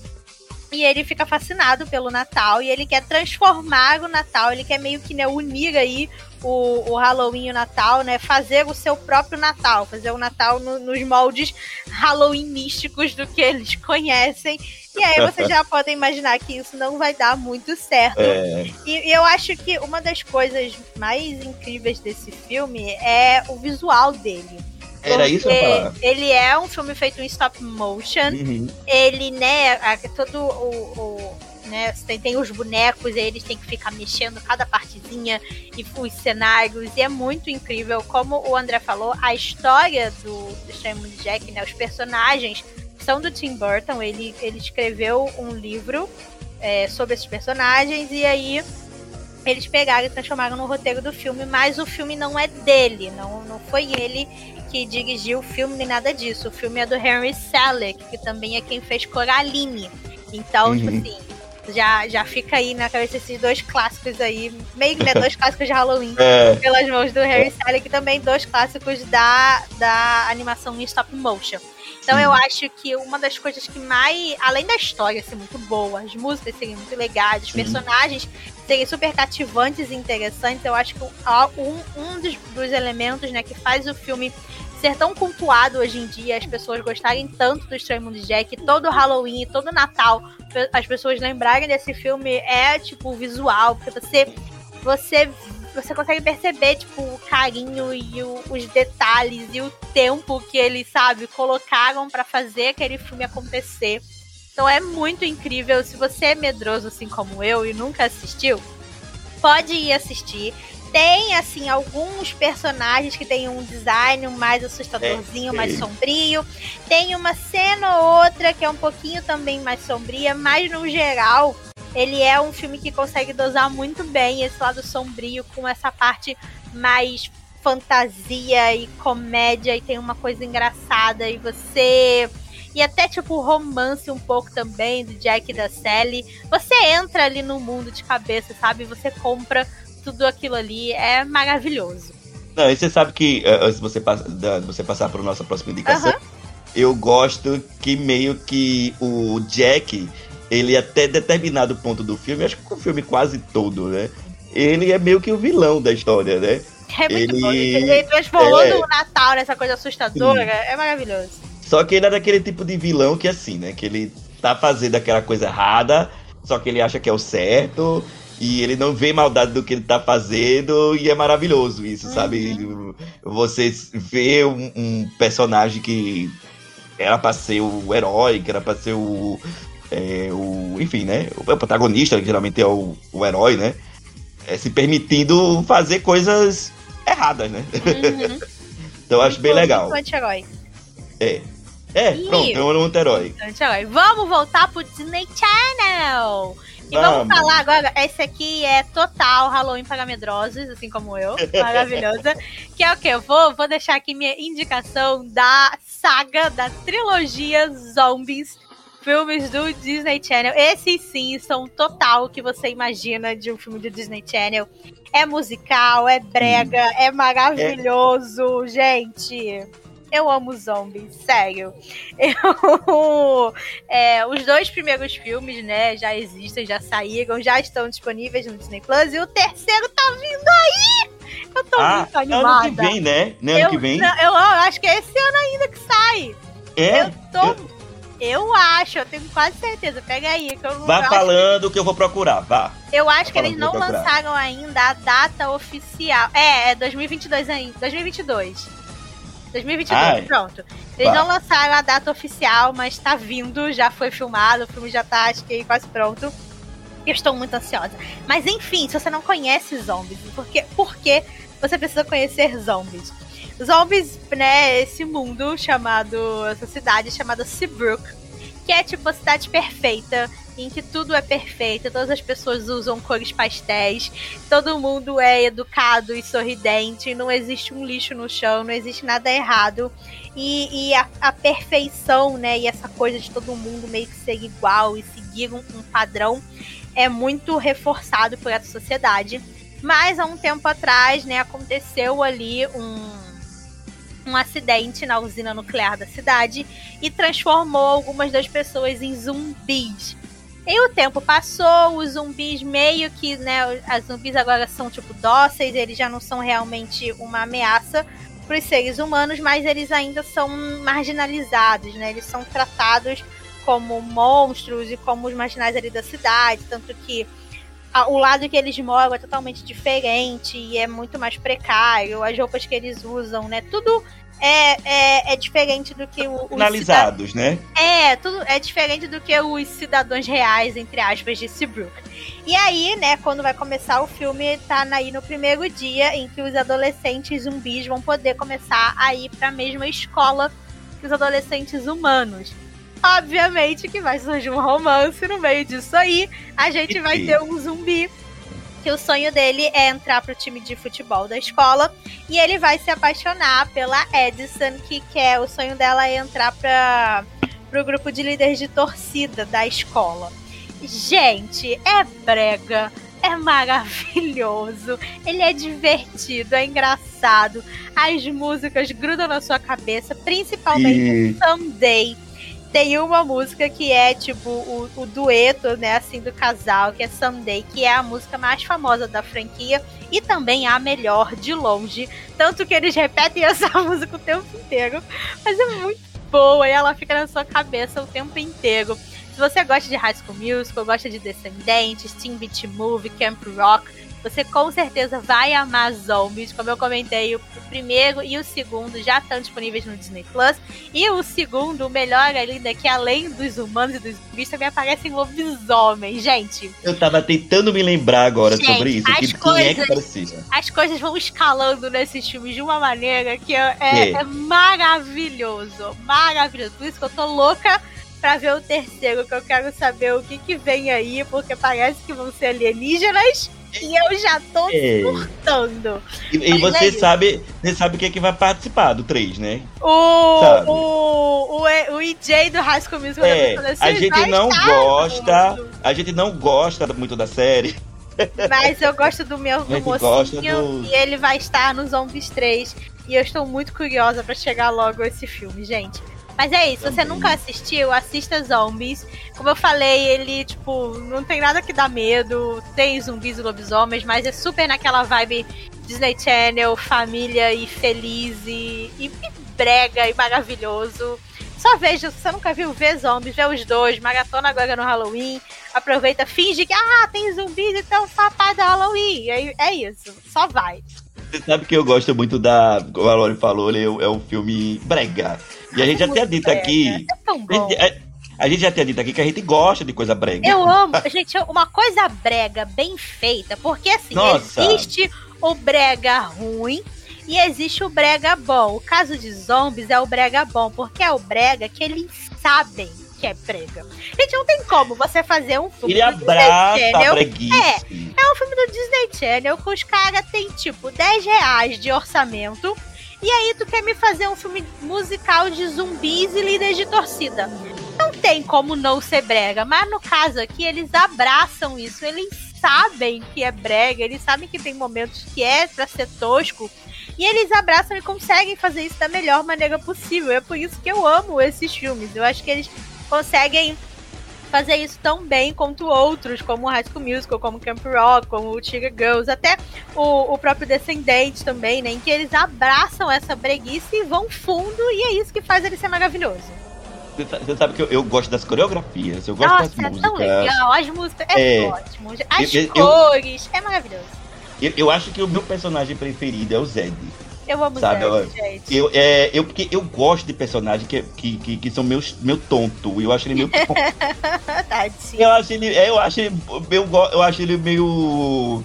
E ele fica fascinado pelo Natal e ele quer transformar o Natal, ele quer meio que né, unir aí o, o Halloween e o Natal, né? Fazer o seu próprio Natal, fazer o Natal no- nos moldes Halloween místicos do que eles conhecem. E aí vocês já podem imaginar que isso não vai dar muito certo. É, E, e eu acho que uma das coisas mais incríveis desse filme é o visual dele. Era isso que eu Ele é um filme feito em stop motion Uhum. ele, né, a- todo o. o- né, tem, tem os bonecos, e eles têm que ficar mexendo cada partezinha e os cenários, e é muito incrível. Como o André falou, a história do, do Jack, né, os personagens são do Tim Burton, ele, ele escreveu um livro é, sobre esses personagens, e aí eles pegaram e transformaram no roteiro do filme, mas o filme não é dele, não, não foi ele que dirigiu o filme nem nada disso. O filme é do Henry Selick, que também é quem fez Coraline. Então, tipo Uhum. assim, já, já fica aí na cabeça esses dois clássicos aí, meio que né, dois clássicos de Halloween. É, Pelas mãos do Harry Selick e também dois clássicos da, da animação em stop motion. Então Sim. eu acho que uma das coisas que mais, além da história ser muito boa, as músicas serem muito legais, os Sim. personagens serem super cativantes e interessantes, eu acho que um, um dos, dos elementos né, que faz o filme ser tão cultuado hoje em dia, as pessoas gostarem tanto do Estranho Mundo de Jack, todo Halloween, todo Natal, as pessoas lembrarem desse filme é tipo visual, porque você você você consegue perceber tipo o carinho e o- os detalhes e o tempo que eles sabe colocaram pra fazer aquele filme acontecer. Então é muito incrível. Se você é medroso assim como eu e nunca assistiu, pode ir assistir. Tem, assim, alguns personagens que tem um design mais assustadorzinho, é, mais sombrio. Tem uma cena ou outra que é um pouquinho também mais sombria, mas no geral, ele é um filme que consegue dosar muito bem esse lado sombrio com essa parte mais fantasia e comédia e tem uma coisa engraçada e você e até tipo romance um pouco também do Jack e da Sally. Você entra ali no mundo de cabeça, sabe? Você compra tudo aquilo ali, é maravilhoso. Não, e você sabe que uh, antes de você, passa, você passar para nossa próxima indicação, eu gosto que meio que o Jack, ele até determinado ponto do filme, acho que o filme quase todo, né? Ele é meio que o vilão da história, né? É muito ele... bom. Ele transformando é... o Natal nessa coisa assustadora, Sim. é maravilhoso. Só que ele é daquele tipo de vilão que assim, né? Que ele tá fazendo aquela coisa errada, só que ele acha que é o certo, e ele não vê maldade do que ele tá fazendo, e é maravilhoso isso, uhum. sabe? Você vê um, um, personagem que era pra ser o herói, que era pra ser o. É, o enfim, né? O protagonista, que geralmente é o, o herói, né? É, se permitindo fazer coisas erradas, né? Uhum. então eu acho bem legal. Anti-herói. É. É, e... pronto, é um anti-herói. Vamos voltar pro Disney Channel. E vamos. vamos falar agora, esse aqui é total Halloween para medrosos, assim como eu, maravilhosa. que é o que? Eu vou, vou deixar aqui minha indicação da saga, da trilogia Zombies, filmes do Disney Channel. Esses sim são total que você imagina de um filme do Disney Channel. É musical, é brega, hum. é maravilhoso, é. gente eu amo zombies, sério. Eu, é, os dois primeiros filmes, né, já existem, já saíram, já estão disponíveis no Disney Plus e o terceiro tá vindo aí! Eu tô ah, muito animada. Ano que vem, né? Não, ano eu, que vem. Não, eu, eu acho que é esse ano ainda que sai. É? Eu tô. Eu... Eu acho, eu tenho quase certeza. Pega aí. Que eu, vá falando que... que... eu vou procurar, vá. Eu acho que eles não lançaram ainda a data oficial. É, é 2022 ainda. 2022. 2022, Ai. pronto. Eles não lançaram a data oficial, mas tá vindo, já foi filmado, o filme já tá, acho que quase pronto. Eu estou muito ansiosa. Mas enfim, se você não conhece zombies, porque, por que você precisa conhecer zombies? Zombies, né, esse mundo chamado, essa cidade chamada Seabrook, que é tipo a cidade perfeita, em que tudo é perfeito, todas as pessoas usam cores pastéis, todo mundo é educado e sorridente, não existe um lixo no chão, não existe nada errado. E, e a, a, perfeição, né, e essa coisa de todo mundo meio que ser igual e seguir um, um padrão é muito reforçado por essa sociedade. Mas há um tempo atrás, né, aconteceu ali um um acidente na usina nuclear da cidade e transformou algumas das pessoas em zumbis. E o tempo passou, os zumbis meio que, né, as zumbis agora são tipo dóceis, eles já não são realmente uma ameaça para os seres humanos, mas eles ainda são marginalizados, né? Eles são tratados como monstros e como os marginais ali da cidade, tanto que o lado que eles moram é totalmente diferente e é muito mais precário, as roupas que eles usam, né? Tudo é, é, é diferente do que o. Finalizados, né? É, tudo é diferente do que os cidadãos reais, entre aspas, de Seabrook. E aí, né, quando vai começar o filme, tá aí no primeiro dia em que os adolescentes zumbis vão poder começar a ir pra mesma escola que os adolescentes humanos. Obviamente que vai surgir um romance no meio disso aí. A gente vai ter um zumbi que o sonho dele é entrar pro time de futebol da escola e ele vai se apaixonar pela Edison, que quer o sonho dela é entrar para pro grupo de líderes de torcida da escola. Gente, é brega, é maravilhoso, ele é divertido, é engraçado, as músicas grudam na sua cabeça, principalmente e... Someday tem uma música que é tipo o, o, dueto, né, assim, do casal, que é Someday, que é a música mais famosa da franquia e também a melhor de longe. Tanto que eles repetem essa música o tempo inteiro. Mas é muito boa e ela fica na sua cabeça o tempo inteiro. Se você gosta de High School Musical, gosta de Descendentes, Teen Beat Movie, Camp Rock, você com certeza vai amar Zombies. Como eu comentei, o primeiro e o segundo já estão disponíveis no Disney Plus. E o segundo, o melhor ainda, é que além dos humanos e dos zumbis, também aparecem lobisomens, gente. Eu tava tentando me lembrar agora gente, sobre isso. Que, coisas, quem é que? As coisas vão escalando nesses filmes de uma maneira que é, é, é maravilhoso. Maravilhoso. Por isso que eu tô louca pra ver o terceiro, que eu quero saber o que, que vem aí, porque parece que vão ser alienígenas e eu já tô é. surtando. E, e você é sabe, você sabe quem é que vai participar do 3, né? O, o, o, o EJ do High School Musical é, a gente não gosta, a gente não gosta muito da série. Mas eu gosto do meu do mocinho do... e ele vai estar no Zombies 3 e eu estou muito curiosa para chegar logo esse filme, gente. Mas é isso, se você nunca assistiu, assista Zombies. Como eu falei, ele, tipo, não tem nada que dá medo. Tem zumbis e lobisomens, mas é super naquela vibe Disney Channel, família e feliz e, e, brega e maravilhoso. Só veja, se você nunca viu, vê zombies, vê os dois, maratona agora no Halloween. Aproveita, finge que, ah, tem zumbis, então papai da Halloween. É, é isso, só vai. Você sabe que eu gosto muito da. Como a Lori falou, é, é um filme brega. E a gente já tinha dito aqui. É tão bom. A gente, já tinha dito aqui que a gente gosta de coisa brega. Eu amo. gente, uma coisa brega bem feita, porque assim, Nossa. existe o brega ruim e existe o brega bom. O caso de zombies é o brega bom, porque é o brega que eles sabem que é brega. Gente, não tem como você fazer um filme Ele do Disney Channel. É, é um filme do Disney Channel que os caras têm tipo 10 reais de orçamento e aí tu quer me fazer um filme musical de zumbis e líderes de torcida. Não tem como não ser brega, mas no caso aqui eles abraçam isso, eles sabem que é brega, eles sabem que tem momentos que é pra ser tosco, e eles abraçam e conseguem fazer isso da melhor maneira possível. É por isso que eu amo esses filmes. Eu acho que eles conseguem fazer isso tão bem quanto outros, como High School Musical, como Camp Rock, como o Tiger Girls, até o, o próprio Descendente também, né? Em que eles abraçam essa breguice e vão fundo, e é isso que faz ele ser maravilhoso. Você sabe que eu, eu, gosto das coreografias, eu gosto Nossa, das é músicas. tão legal, as músicas é, é ótimo. As eu, cores, é maravilhoso. Eu, eu acho que o meu personagem preferido é o Zed. Eu amo sabe? Zed, gente. Eu, é, eu, porque eu gosto de personagens que, que, que, que são meus, meu tonto. Eu acho ele meio tonto. eu acho ele. É, eu acho ele. Eu, eu acho ele meio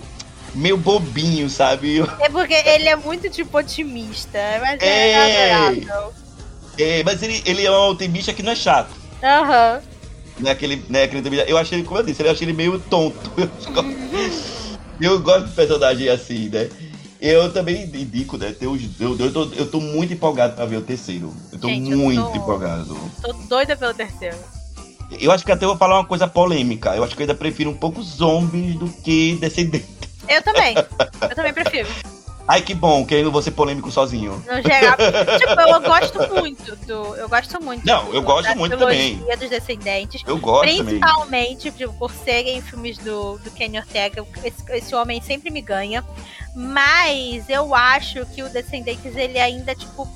meio bobinho, sabe? É porque ele é muito, tipo, otimista. Mas é, é adorável. É, mas ele, ele é um otimista que não é chato. Aham. Uhum. Não é aquele, né, aquele Eu acho ele, como eu disse, eu acho ele meio tonto. eu gosto de personagem assim, né? Eu também indico, né? Ter os, eu, eu, tô, eu tô muito empolgado pra ver o terceiro. Eu tô Gente, muito eu tô, empolgado. Tô doida pelo terceiro. Eu acho que até vou falar uma coisa polêmica. Eu acho que eu ainda prefiro um pouco zombies do que descendentes. Eu também. eu também prefiro. Ai, que bom, que aí não vou ser polêmico sozinho. No geral, tipo, eu gosto muito do. Eu gosto muito. Não, eu gosto muito também. dos Descendentes. Eu gosto Principalmente, tipo, por serem filmes do, do Kenny Ortega. Esse, esse homem sempre me ganha. Mas eu acho que o Descendentes, ele ainda, tipo,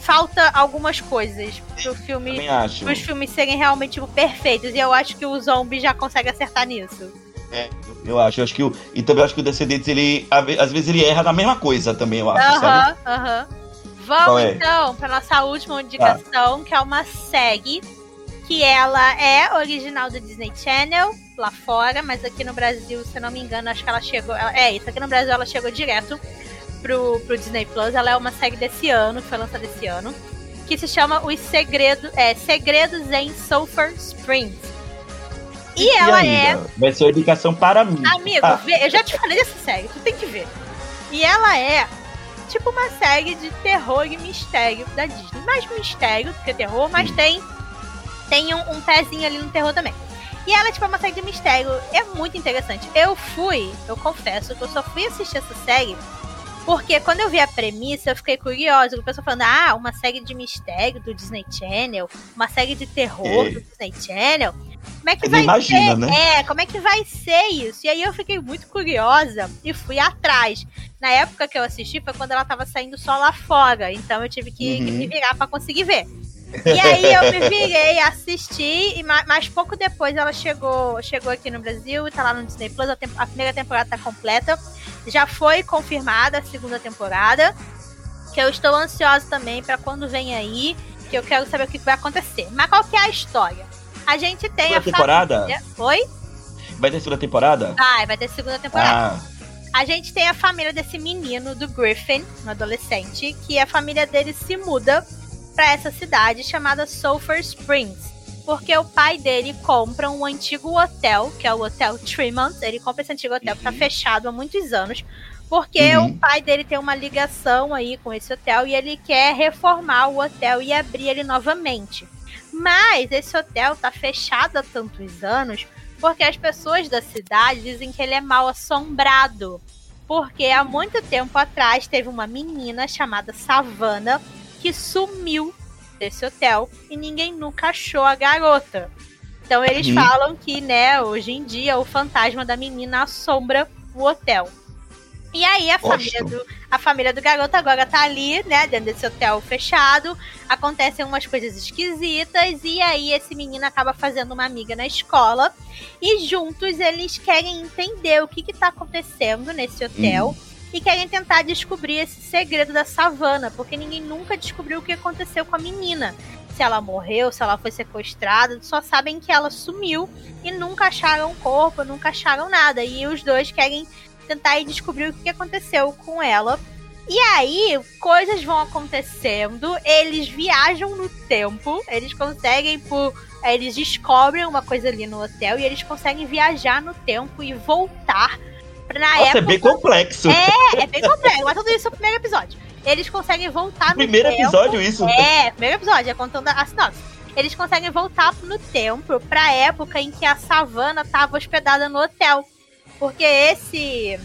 falta algumas coisas pro filme. Para os filmes serem realmente tipo, perfeitos. E eu acho que o zombie já consegue acertar nisso. É, eu acho. Eu acho que o, e também acho que o Descendentes, ele. Às vezes ele erra na mesma coisa também, eu acho. Aham, aham. Vamos é? então para nossa última indicação, ah. que é uma SEG, que ela é original do Disney Channel lá fora, mas aqui no Brasil, se eu não me engano, acho que ela chegou. É, isso aqui no Brasil ela chegou direto pro, pro Disney Plus. Ela é uma série desse ano, que foi lançada esse ano, que se chama Os Segredos, é, Segredos em Sulphur Springs. E, e ela é. Vai ser educação para mim. Amigo, ah. vê, eu já te falei dessa série, tu tem que ver. E ela é tipo uma série de terror e mistério da Disney. Mais mistério do que terror, mas tem, tem um, um, pezinho ali no terror também. E ela, tipo, é uma série de mistério. É muito interessante. Eu fui, eu confesso que eu só fui assistir essa série porque quando eu vi a premissa, eu fiquei curiosa. O pessoal falando, ah, uma série de mistério do Disney Channel, uma série de terror é. do Disney Channel. Como é que vai imagina, ser? Né? É, como é que vai ser isso? E aí eu fiquei muito curiosa e fui atrás. Na época que eu assisti foi quando ela tava saindo só lá fora, então eu tive que, uhum. me virar para conseguir ver. E aí eu me virei, assisti, e mais pouco depois ela chegou, chegou aqui no Brasil e tá lá no Disney Plus. A, a primeira temporada tá completa. Já foi confirmada a segunda temporada. Que eu estou ansiosa também para quando vem aí. Que eu quero saber o que vai acontecer. Mas qual que é a história? A gente tem segunda a temporada? Família... Oi? Vai ter segunda temporada? Vai, vai ter segunda temporada. Ah. A gente tem a família desse menino, do Griffin, um adolescente, que a família dele se muda para essa cidade chamada Sulphur Springs. Porque o pai dele compra um antigo hotel, que é o Hotel Tremont. Ele compra esse antigo hotel que tá uhum. fechado há muitos anos. Porque uhum. o pai dele tem uma ligação aí com esse hotel e ele quer reformar o hotel e abrir ele novamente. Mas esse hotel tá fechado há tantos anos porque as pessoas da cidade dizem que ele é mal assombrado. Porque há muito tempo atrás teve uma menina chamada Savannah que sumiu desse hotel e ninguém nunca achou a garota. Então eles uhum. falam que, né, hoje em dia o fantasma da menina assombra o hotel. E aí a família, do, a família do garoto agora tá ali, né, dentro desse hotel fechado. Acontecem umas coisas esquisitas e aí esse menino acaba fazendo uma amiga na escola e juntos eles querem entender o que que tá acontecendo nesse hotel. Hum. E querem tentar descobrir esse segredo da savana, porque ninguém nunca descobriu o que aconteceu com a menina se ela morreu, se ela foi sequestrada, só sabem que ela sumiu e nunca acharam o corpo, nunca acharam nada. E os dois querem tentar descobrir o que aconteceu com ela. E aí, coisas vão acontecendo, eles viajam no tempo, eles conseguem por. Eles descobrem uma coisa ali no hotel e eles conseguem viajar no tempo e voltar pra Nossa, época. é bem complexo. É, é bem complexo, mas tudo isso é o primeiro episódio. Eles conseguem voltar no primeiro tempo. Primeiro episódio, isso? É, primeiro episódio, é contando a sinopse. Eles conseguem voltar no tempo pra época em que a savana tava hospedada no hotel. Porque esse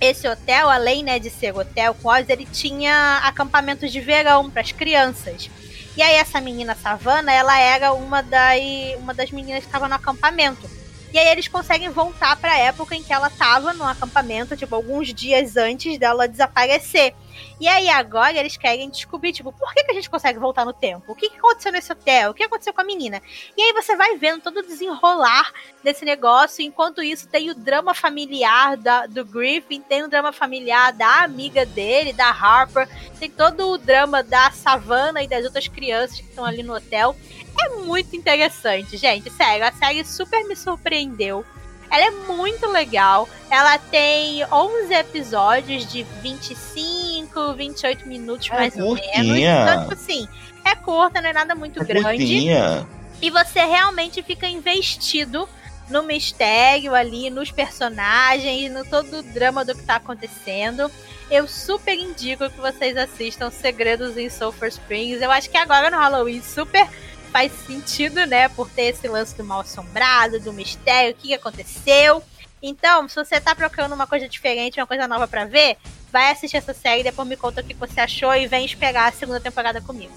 esse hotel, além né, de ser hotel com ele tinha acampamentos de verão para as crianças. E aí essa menina Savana, ela era uma das, uma das meninas que estava no acampamento. E aí eles conseguem voltar para a época em que ela estava no acampamento, tipo, alguns dias antes dela desaparecer. E aí agora eles querem descobrir, tipo, por que, que a gente consegue voltar no tempo? O que, que aconteceu nesse hotel? O que aconteceu com a menina? E aí você vai vendo todo o desenrolar desse negócio. Enquanto isso, tem o drama familiar da, do Griffin, tem o drama familiar da amiga dele, da Harper, tem todo o drama da Savannah e das outras crianças que estão ali no hotel. É muito interessante, gente. Sério, a série super me surpreendeu. Ela é muito legal. Ela tem 11 episódios de 25, 28 minutos é mais curtinha. ou menos. Então, tipo assim, é curta, não é nada muito é grande. Curtinha. E você realmente fica investido no mistério ali, nos personagens, no todo o drama do que tá acontecendo. Eu super indico que vocês assistam Segredos em Sulphur Springs. Eu acho que agora no Halloween super faz sentido, né? Por ter esse lance do mal assombrado, do mistério, o que aconteceu. Então, se você tá procurando uma coisa diferente, uma coisa nova para ver, vai assistir essa série, depois me conta o que você achou e vem esperar a segunda temporada comigo.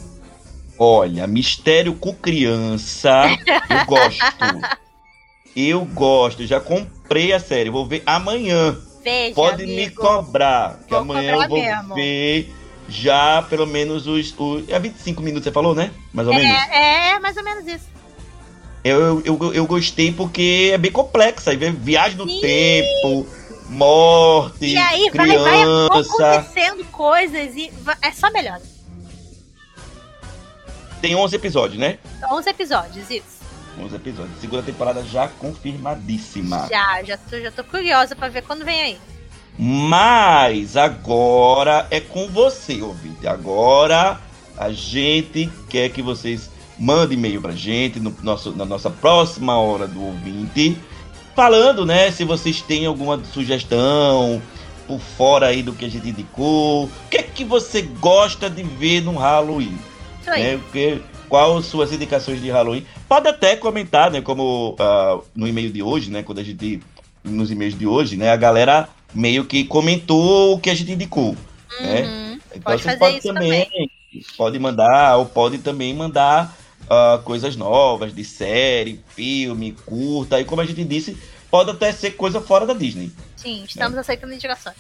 Olha, mistério com criança, eu gosto. eu gosto, já comprei a série, vou ver amanhã. Veja, Pode amigo. me cobrar, que vou amanhã eu vou mesmo. ver já pelo menos os, os. É 25 minutos, você falou, né? Mais ou é, menos? É, mais ou menos isso. Eu, eu, eu, gostei porque é bem complexa. Aí viagem no Sim. tempo, morte, e aí, criança. Vai, vai acontecendo coisas e é só melhor. Tem 11 episódios, né? 11 episódios, isso. 11 episódios. Segunda temporada já confirmadíssima. Já, já tô, já tô curiosa pra ver quando vem aí. Mas agora é com você, ouvinte. Agora a gente quer que vocês mandem e-mail pra gente no nosso, na nossa próxima hora do ouvinte. Falando, né, se vocês têm alguma sugestão por fora aí do que a gente indicou. O que é que você gosta de ver no Halloween? Né, que, qual suas indicações de Halloween? Pode até comentar, né, como uh, no e-mail de hoje, né, quando a gente nos e-mails de hoje, né, a galera meio que comentou o que a gente indicou. Né? Uhum. Né? Então pode você pode também, também, pode mandar, ou pode também mandar uh, coisas novas de série, filme, curta, e como a gente disse, pode até ser coisa fora da Disney. Sim, estamos né? aceitando indicações.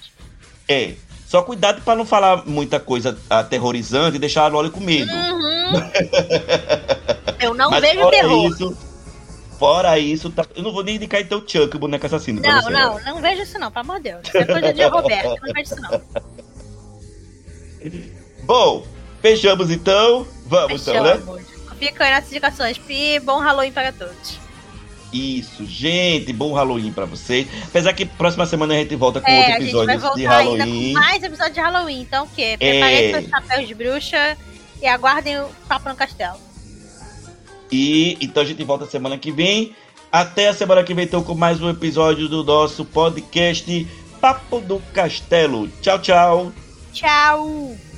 É. Só cuidado para não falar muita coisa aterrorizante e deixar a Loli com medo. Uhum Eu não Mas vejo terror. Isso, fora isso, tá- eu não vou nem indicar então o Chuck, o boneco assassino. Não, não, não vejo isso não, pelo amor de Deus. Isso é coisa de Roberto, não vejo isso não. Bom, fechamos então. Vamos então, né? Fechamos. Fica aí nossas indicações. E bom Halloween para todos. Isso, gente, bom Halloween pra vocês. Apesar que próxima semana a gente volta com É, outro episódio de Halloween. mais episódio de Halloween. Então o quê? Preparem É. seus chapéus de bruxa e aguardem o Papo no Castelo. E então a gente volta semana que vem. Até a semana que vem, então, com mais um episódio do nosso podcast Papo do Castelo. Tchau, tchau. Tchau!